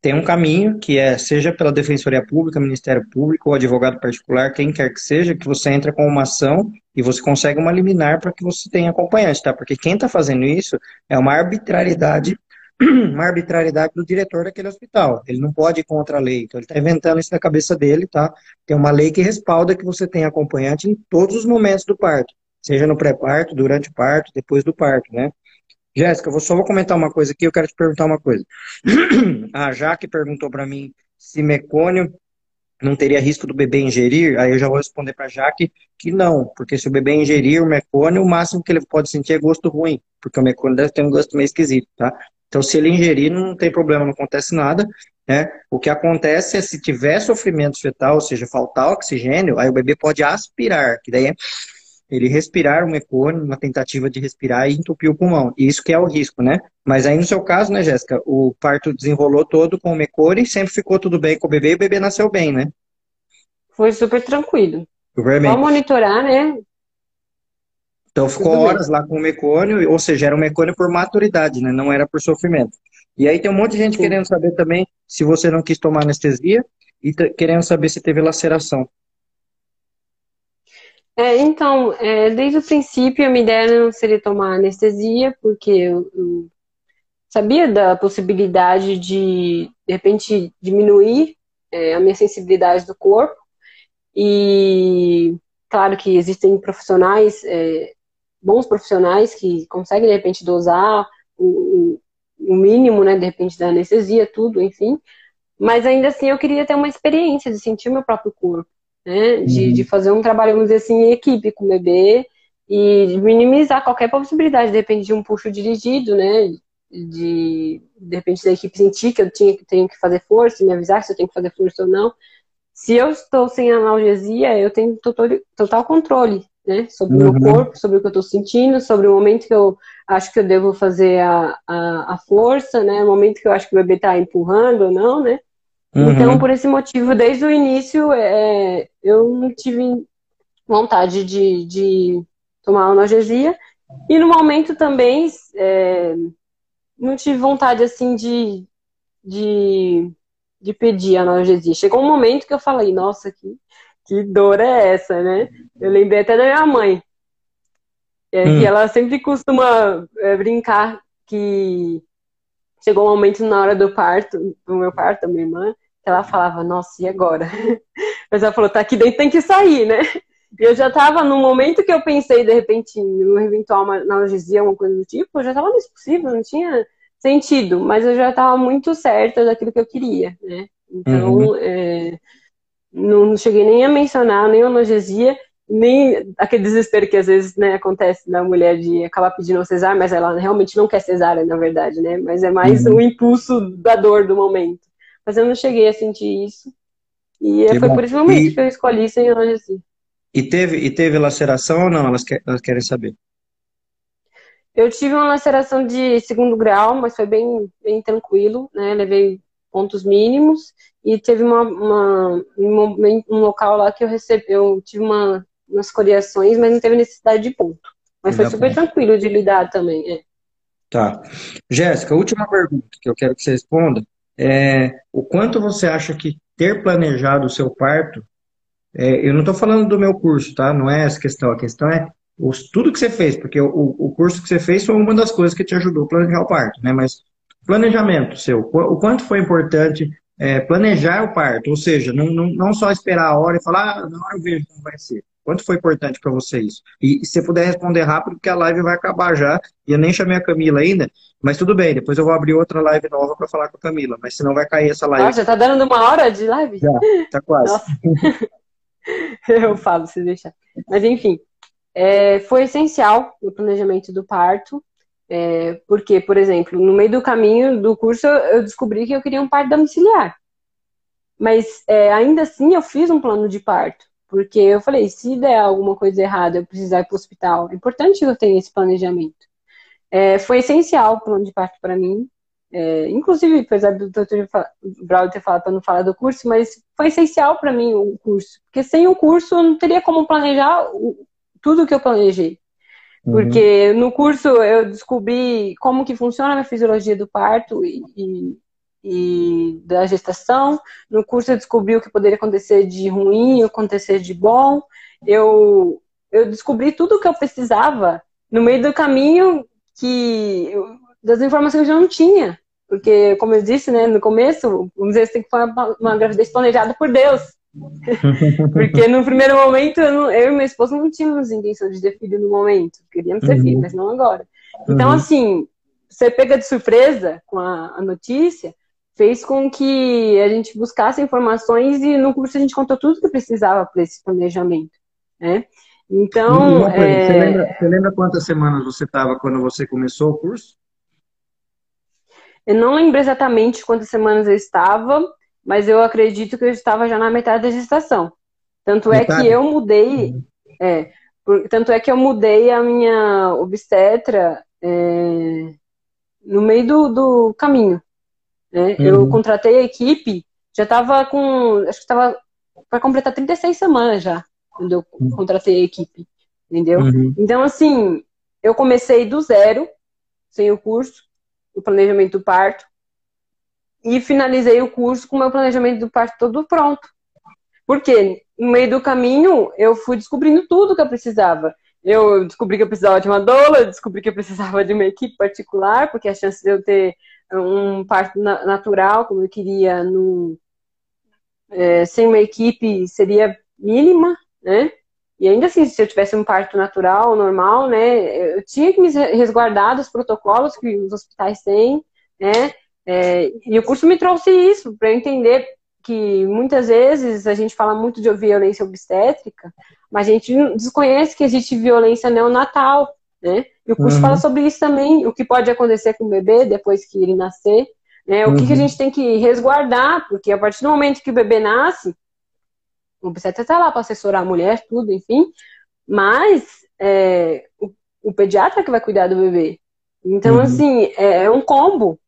tem um caminho que é, seja pela Defensoria Pública, Ministério Público ou advogado particular, quem quer que seja, que você entra com uma ação e você consegue uma liminar para que você tenha acompanhante, tá? Porque quem está fazendo isso é uma arbitrariedade, uma arbitrariedade do diretor daquele hospital. Ele não pode ir contra a lei. Então ele está inventando isso na cabeça dele, tá? Tem uma lei que respalda que você tenha acompanhante em todos os momentos do parto, seja no pré-parto, durante o parto, depois do parto, né? Jéssica, eu só vou comentar uma coisa aqui, eu quero te perguntar uma coisa. A Jaque perguntou para mim se mecônio não teria risco do bebê ingerir, aí eu já vou responder para a Jaque que não, porque se o bebê ingerir o mecônio, o máximo que ele pode sentir é gosto ruim, porque o mecônio deve ter um gosto meio esquisito, tá? Então, se ele ingerir, não tem problema, não acontece nada, né? O que acontece é se tiver sofrimento fetal, ou seja, faltar oxigênio, aí o bebê pode aspirar, que daí é ele respirar o mecônio, uma tentativa de respirar e entupir o pulmão. Isso que é o risco, né? Mas aí no seu caso, né, Jéssica, o parto desenrolou todo com o mecônio e sempre ficou tudo bem com o bebê e o bebê nasceu bem, né? Foi super tranquilo. Super bem. Só monitorar, né? Então ficou horas lá com o mecônio, ou seja, era um mecônio por maturidade, né? Não era por sofrimento. E aí tem um monte de gente Sim. querendo saber também se você não quis tomar anestesia e querendo saber se teve laceração. É, então, é, desde o princípio a minha ideia não seria tomar anestesia, porque eu, eu sabia da possibilidade de, de repente, diminuir é, a minha sensibilidade do corpo. E claro que existem profissionais, é, bons profissionais, que conseguem, de repente, dosar o, o mínimo, né, de repente, da anestesia, tudo, enfim. Mas ainda assim eu queria ter uma experiência de sentir meu próprio corpo né? De, uhum. de fazer um trabalho, vamos dizer assim, em equipe com o bebê e minimizar qualquer possibilidade, de repente, de um puxo dirigido, né? De, de repente, da equipe sentir que eu tinha, tenho que fazer força, me avisar se eu tenho que fazer força ou não. Se eu estou sem analgesia, eu tenho total, total controle, né? Sobre uhum. o meu corpo, sobre o que eu estou sentindo, sobre o momento que eu acho que eu devo fazer a, a, a força, né? O momento que eu acho que o bebê está empurrando ou não, né? Uhum. Então, por esse motivo, desde o início, é, eu não tive vontade de, de tomar analgesia. E no momento também, é, não tive vontade, assim, de, de, de pedir analgesia. Chegou um momento que eu falei, nossa, que, que dor é essa, né? Eu lembrei até da minha mãe. É, hum. Que ela sempre costuma é, brincar que chegou um momento na hora do parto, do meu parto, da minha irmã, ela falava, nossa, e agora? Mas ela falou, tá aqui dentro, tem que sair, né? E eu já tava no momento que eu pensei, de repente, em eventual analgesia, alguma coisa do tipo, eu já tava nesse possível, não tinha sentido, mas eu já tava muito certa daquilo que eu queria, né? Então, uhum. é, não cheguei nem a mencionar nem analgesia, nem aquele desespero que às vezes né, acontece na mulher de acabar pedindo cesárea, mas ela realmente não quer cesárea, na verdade, né? Mas é mais uhum. o impulso da dor do momento. Mas eu não cheguei a sentir isso. E que foi bom. por esse momento e... que eu escolhi sem analgesia. E teve, e teve laceração ou não? Elas, quer, elas querem saber. Eu tive uma laceração de segundo grau, mas foi bem, bem tranquilo, né? Levei pontos mínimos e teve uma, uma um, um, local lá que eu recebi, eu tive uma, umas coriações, mas não teve necessidade de ponto. Mas foi super tranquilo de lidar também. É. Tá. Jéssica, última pergunta que eu quero que você responda é, o quanto você acha que ter planejado o seu parto, é, eu não estou falando do meu curso, tá? Não é essa questão, a questão é os, tudo que você fez, porque o, o curso que você fez foi uma das coisas que te ajudou a planejar o parto, né? Mas planejamento seu, o quanto foi importante é, planejar o parto, ou seja, não, não, não só esperar a hora e falar, ah, na hora eu vejo como vai ser. Quanto foi importante para você isso? E, se você puder responder rápido, porque a live vai acabar já. E eu nem chamei a Camila ainda, mas tudo bem, depois eu vou abrir outra live nova para falar com a Camila, mas senão vai cair essa live. Nossa, já tá dando uma hora de live? Já, tá quase. eu falo, se deixar. Mas enfim, é, foi essencial no planejamento do parto, é, porque, por exemplo, no meio do caminho do curso eu descobri que eu queria um parto domiciliar. Mas é, ainda assim eu fiz um plano de parto. Porque eu falei, se der alguma coisa errada, eu precisar ir para o hospital, é importante que eu tenha esse planejamento. É, foi essencial o plano de parto para mim. É, inclusive, apesar do doutor Braulio ter falado para não falar do curso, mas foi essencial para mim o curso. Porque sem o curso eu não teria como planejar o, tudo que eu planejei. Porque uhum. no curso eu descobri como que funciona a fisiologia do parto e, e e da gestação. No curso eu descobri o que poderia acontecer de ruim, acontecer de bom. Eu, eu descobri tudo o que eu precisava no meio do caminho que das informações que eu não tinha. Porque, como eu disse, né, no começo, vamos dizer, você tem que fazer uma, uma gravidez planejada por Deus. Porque no primeiro momento, eu, não, eu, e minha esposa não tínhamos intenção de ter filho no momento. Queríamos ter uhum. filho, mas não agora. Então, uhum. assim, você pega de surpresa com a, a notícia, fez com que a gente buscasse informações e no curso a gente contou tudo que precisava para esse planejamento, né? Então, é... você, lembra, você lembra quantas semanas você estava quando você começou o curso? Eu não lembro exatamente quantas semanas eu estava, mas eu acredito que eu estava já na metade da gestação. Tanto metade? é que eu mudei, uhum. é, por, tanto é que eu mudei a minha obstetra é, no meio do, do caminho. Né? Uhum. Eu contratei a equipe, já estava com. Acho que estava para completar 36 semanas já, quando eu uhum. contratei a equipe. Entendeu? Uhum. Então, assim, eu comecei do zero, sem o curso, o planejamento do parto, e finalizei o curso com o meu planejamento do parto todo pronto. Porque no meio do caminho eu fui descobrindo tudo que eu precisava. Eu descobri que eu precisava de uma doula, descobri que eu precisava de uma equipe particular, porque a chance de eu ter um parto natural, como eu queria, no, é, sem uma equipe seria mínima, né? E ainda assim, se eu tivesse um parto natural, normal, né, eu tinha que me resguardar dos protocolos que os hospitais têm, né? É, e o curso me trouxe isso, para eu entender que muitas vezes a gente fala muito de violência obstétrica, mas a gente desconhece que existe violência neonatal, né? E o curso uhum. fala sobre isso também, o que pode acontecer com o bebê depois que ele nascer, né? O uhum. que, que, a uhum. gente tem que resguardar, porque a partir do momento que o bebê nasce, o obstetra está lá para assessorar a mulher, tudo, enfim, mas é, o, o, pediatra que vai cuidar do bebê. Então, uhum. assim, é, é, um combo.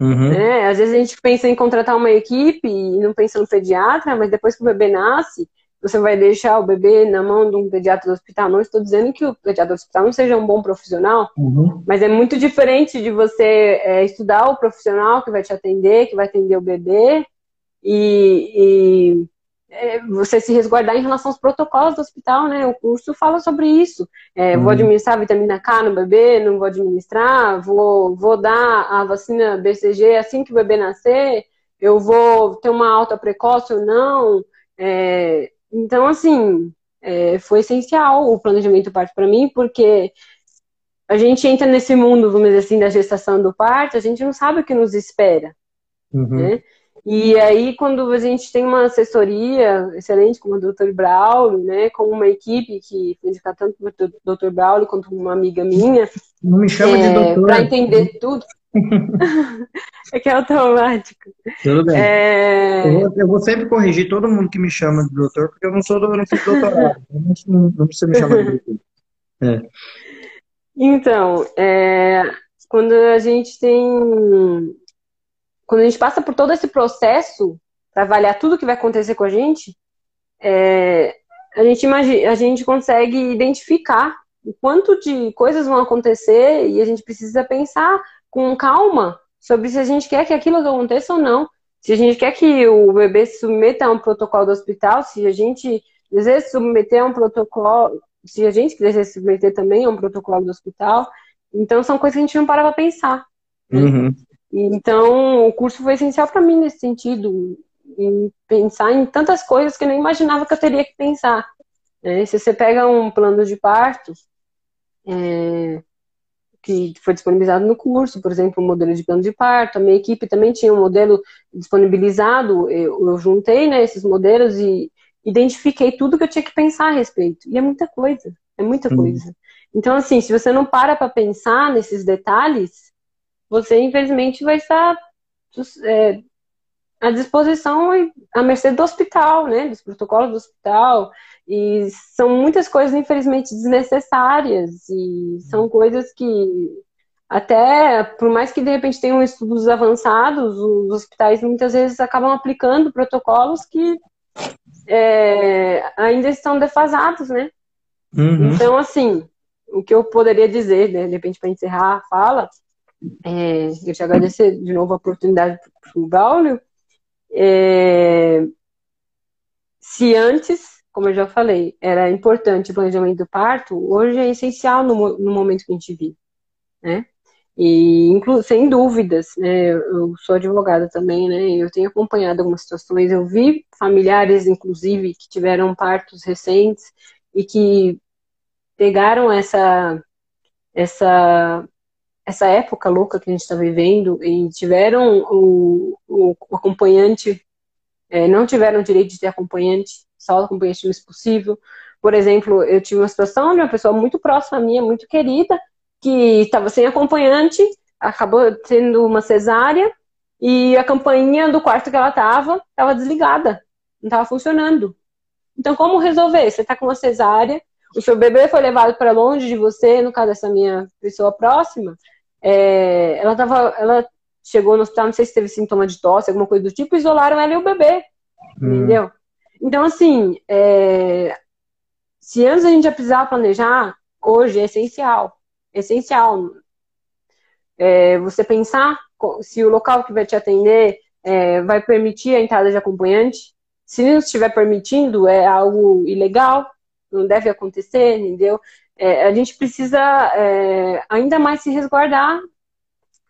Uhum. Né? Às vezes a gente pensa em contratar uma equipe e não pensa no pediatra, mas depois que o bebê nasce, você vai deixar o bebê na mão de um pediatra do hospital. Não estou dizendo que o pediatra do hospital não seja um bom profissional, uhum. mas é muito diferente de você é, estudar o profissional que vai te atender, que vai atender o bebê, e, e é, você se resguardar em relação aos protocolos do hospital, né? O curso fala sobre isso. É, uhum. Vou administrar vitamina K no bebê, não vou administrar, vou, vou dar a vacina BCG assim que o bebê nascer, eu vou ter uma alta precoce ou não. É, então, assim, é, foi essencial o planejamento do parto para mim, porque a gente entra nesse mundo, vamos dizer assim, da gestação do parto, a gente não sabe o que nos espera. Uhum. Né? E aí, quando a gente tem uma assessoria excelente, como o Dr. Braulio, né, com uma equipe que foi indicada tanto o Dr. Braulio quanto uma amiga minha, não me chama é, de doutor. Para entender tudo. é que é automático. Tudo bem. É... Eu, vou, eu, vou, sempre corrigir todo mundo que me chama de doutor, porque eu não sou eu não fiz doutorado. não, não, precisa me chamar de doutor. É. Então, é, quando a gente tem. Quando a gente passa por todo esse processo para avaliar tudo que vai acontecer com a gente, é, a, gente imagina, a gente consegue identificar o quanto de coisas vão acontecer e a gente precisa pensar com calma sobre se a gente quer que aquilo aconteça ou não. Se a gente quer que o bebê se submeta a um protocolo do hospital, se a gente deseja se submeter a um protocolo, se a gente se submeter também a um protocolo do hospital. Então, são coisas que a gente não para para pensar. Uhum. Então, o curso foi essencial para mim nesse sentido, em pensar em tantas coisas que eu nem imaginava que eu teria que pensar. Né? Se você pega um plano de parto, é, que foi disponibilizado no curso, por exemplo, o modelo de plano de parto. A minha equipe também tinha um modelo disponibilizado. Eu, eu juntei né, esses modelos e identifiquei tudo que eu tinha que pensar a respeito. E é muita coisa, é muita uhum. coisa. Então, assim, se você não para para pensar nesses detalhes, você infelizmente vai estar é, à disposição e à mercê do hospital, né, dos protocolos do hospital. E são muitas coisas, infelizmente, desnecessárias. E são coisas que, até, por mais que de repente tenham estudos avançados, os hospitais muitas vezes acabam aplicando protocolos que é, ainda estão defasados, né? Uhum. Então, assim, o que eu poderia dizer, né, de repente, para encerrar a fala, é, eu te agradecer de novo a oportunidade para o Braulio. É, se antes como eu já falei, era importante o planejamento do parto, hoje é essencial no, no momento que a gente vive, né? E, inclu sem dúvidas, né, eu sou advogada também, né, eu tenho acompanhado algumas situações, eu vi familiares, inclusive, que tiveram partos recentes e que pegaram essa, essa, essa época louca que a gente está vivendo e tiveram o, o, o acompanhante, é, não tiveram o direito de ter acompanhante, só acompanhante o possível. Por exemplo, eu tive uma situação de uma pessoa muito próxima a minha, muito querida, que estava sem acompanhante, acabou tendo uma cesárea e a campainha do quarto que ela estava estava desligada, não estava funcionando. Então, como resolver? Você está com uma cesárea, o seu bebê foi levado para longe de você, no caso dessa minha pessoa próxima, é, ela tava, ela chegou no hospital, não sei se teve sintoma de tosse, alguma coisa do tipo, isolaram ela e o bebê, hum. entendeu? Então, assim, é, se antes a gente já precisava planejar, hoje é essencial. É essencial. É, você pensar se o local que vai te atender é, vai permitir a entrada de acompanhante. Se não estiver permitindo, é algo ilegal, não deve acontecer, entendeu? É, a gente precisa é, ainda mais se resguardar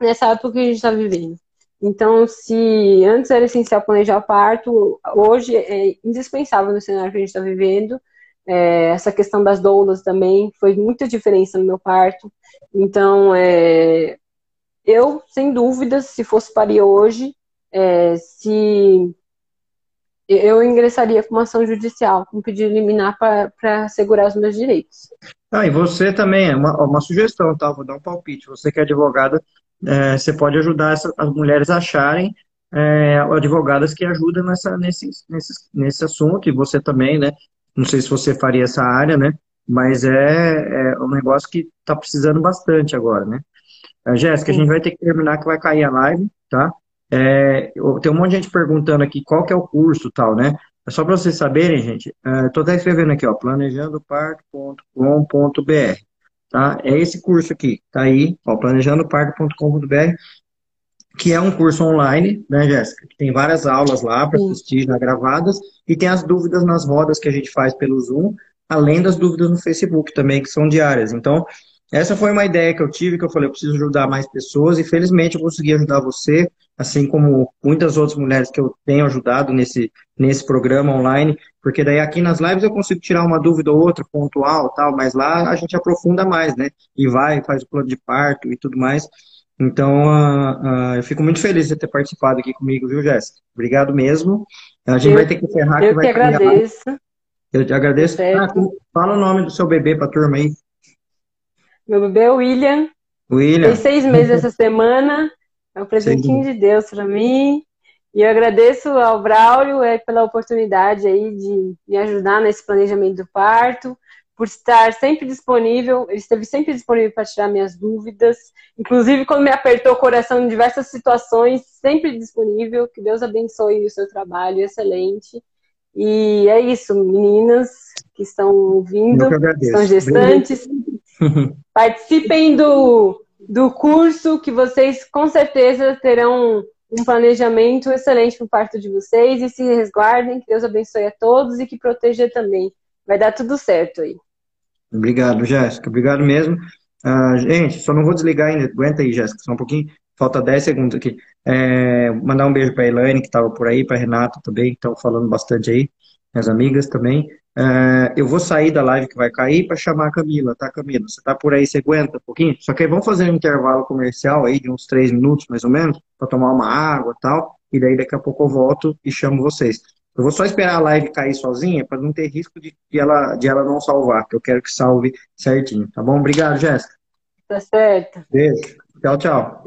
nessa época que a gente está vivendo. Então, se antes era essencial planejar o parto, hoje é indispensável no cenário que a gente está vivendo. É, essa questão das doulas também foi muita diferença no meu parto. Então, é, eu, sem dúvidas, se fosse parir hoje, é, se eu ingressaria com uma ação judicial, com pedido liminar para assegurar os meus direitos. Ah, e você também, é uma, uma sugestão, tá? Vou dar um palpite. Você que é advogada, é, você pode ajudar essa, as mulheres a acharem é, advogadas que ajudam nessa, nesse, nesse, nesse assunto, e você também, né? Não sei se você faria essa área, né? Mas é, é um negócio que está precisando bastante agora, né? É, Jéssica, a gente vai ter que terminar que vai cair a live, tá? É, tem um monte de gente perguntando aqui qual que é o curso tal, né? É só para vocês saberem, gente, estou até escrevendo aqui, ó, planejandoparto.com.br. Tá? É esse curso aqui, tá aí, ó, planejandoparto.com.br, que é um curso online, né, Jéssica? Tem várias aulas lá para assistir já gravadas e tem as dúvidas nas rodas que a gente faz pelo Zoom, além das dúvidas no Facebook também, que são diárias. Então, essa foi uma ideia que eu tive, que eu falei, eu preciso ajudar mais pessoas, e felizmente eu consegui ajudar você, assim como muitas outras mulheres que eu tenho ajudado nesse, nesse programa online, porque daí aqui nas lives eu consigo tirar uma dúvida ou outra, pontual tal, mas lá a gente aprofunda mais, né? E vai, faz o plano de parto e tudo mais. Então, uh, uh, eu fico muito feliz de ter participado aqui comigo, viu, Jéssica? Obrigado mesmo. A gente eu, vai ter que encerrar. Eu que, que agradeço. Eu te agradeço. Ah, fala o nome do seu bebê para a turma aí. Meu bebê é o William. William. Tem seis meses essa semana. É um presentinho de Deus para mim. E eu agradeço ao Braulio é, pela oportunidade aí de me ajudar nesse planejamento do parto, por estar sempre disponível. Ele esteve sempre disponível para tirar minhas dúvidas. Inclusive, quando me apertou o coração em diversas situações, sempre disponível. Que Deus abençoe o seu trabalho, excelente. E é isso, meninas que estão ouvindo, que são gestantes. Participem do, do curso, que vocês com certeza terão um planejamento excelente para o parto de vocês e se resguardem, que Deus abençoe a todos e que proteja também. Vai dar tudo certo aí. Obrigado, Jéssica. Obrigado mesmo. Uh, gente, só não vou desligar ainda. Aguenta aí, Jéssica, só um pouquinho. Falta 10 segundos aqui. É, mandar um beijo para a Elaine, que estava por aí, para Renata também, que estão falando bastante aí, minhas amigas também. É, eu vou sair da live que vai cair para chamar a Camila, tá, Camila? Você tá por aí, você aguenta um pouquinho? Só que aí vamos fazer um intervalo comercial aí de uns três minutos, mais ou menos, para tomar uma água e tal, e daí daqui a pouco eu volto e chamo vocês. Eu vou só esperar a live cair sozinha para não ter risco de, de, ela, de ela não salvar, que eu quero que salve certinho, tá bom? Obrigado, Jéssica. Tá certo. Beijo. Tchau, tchau.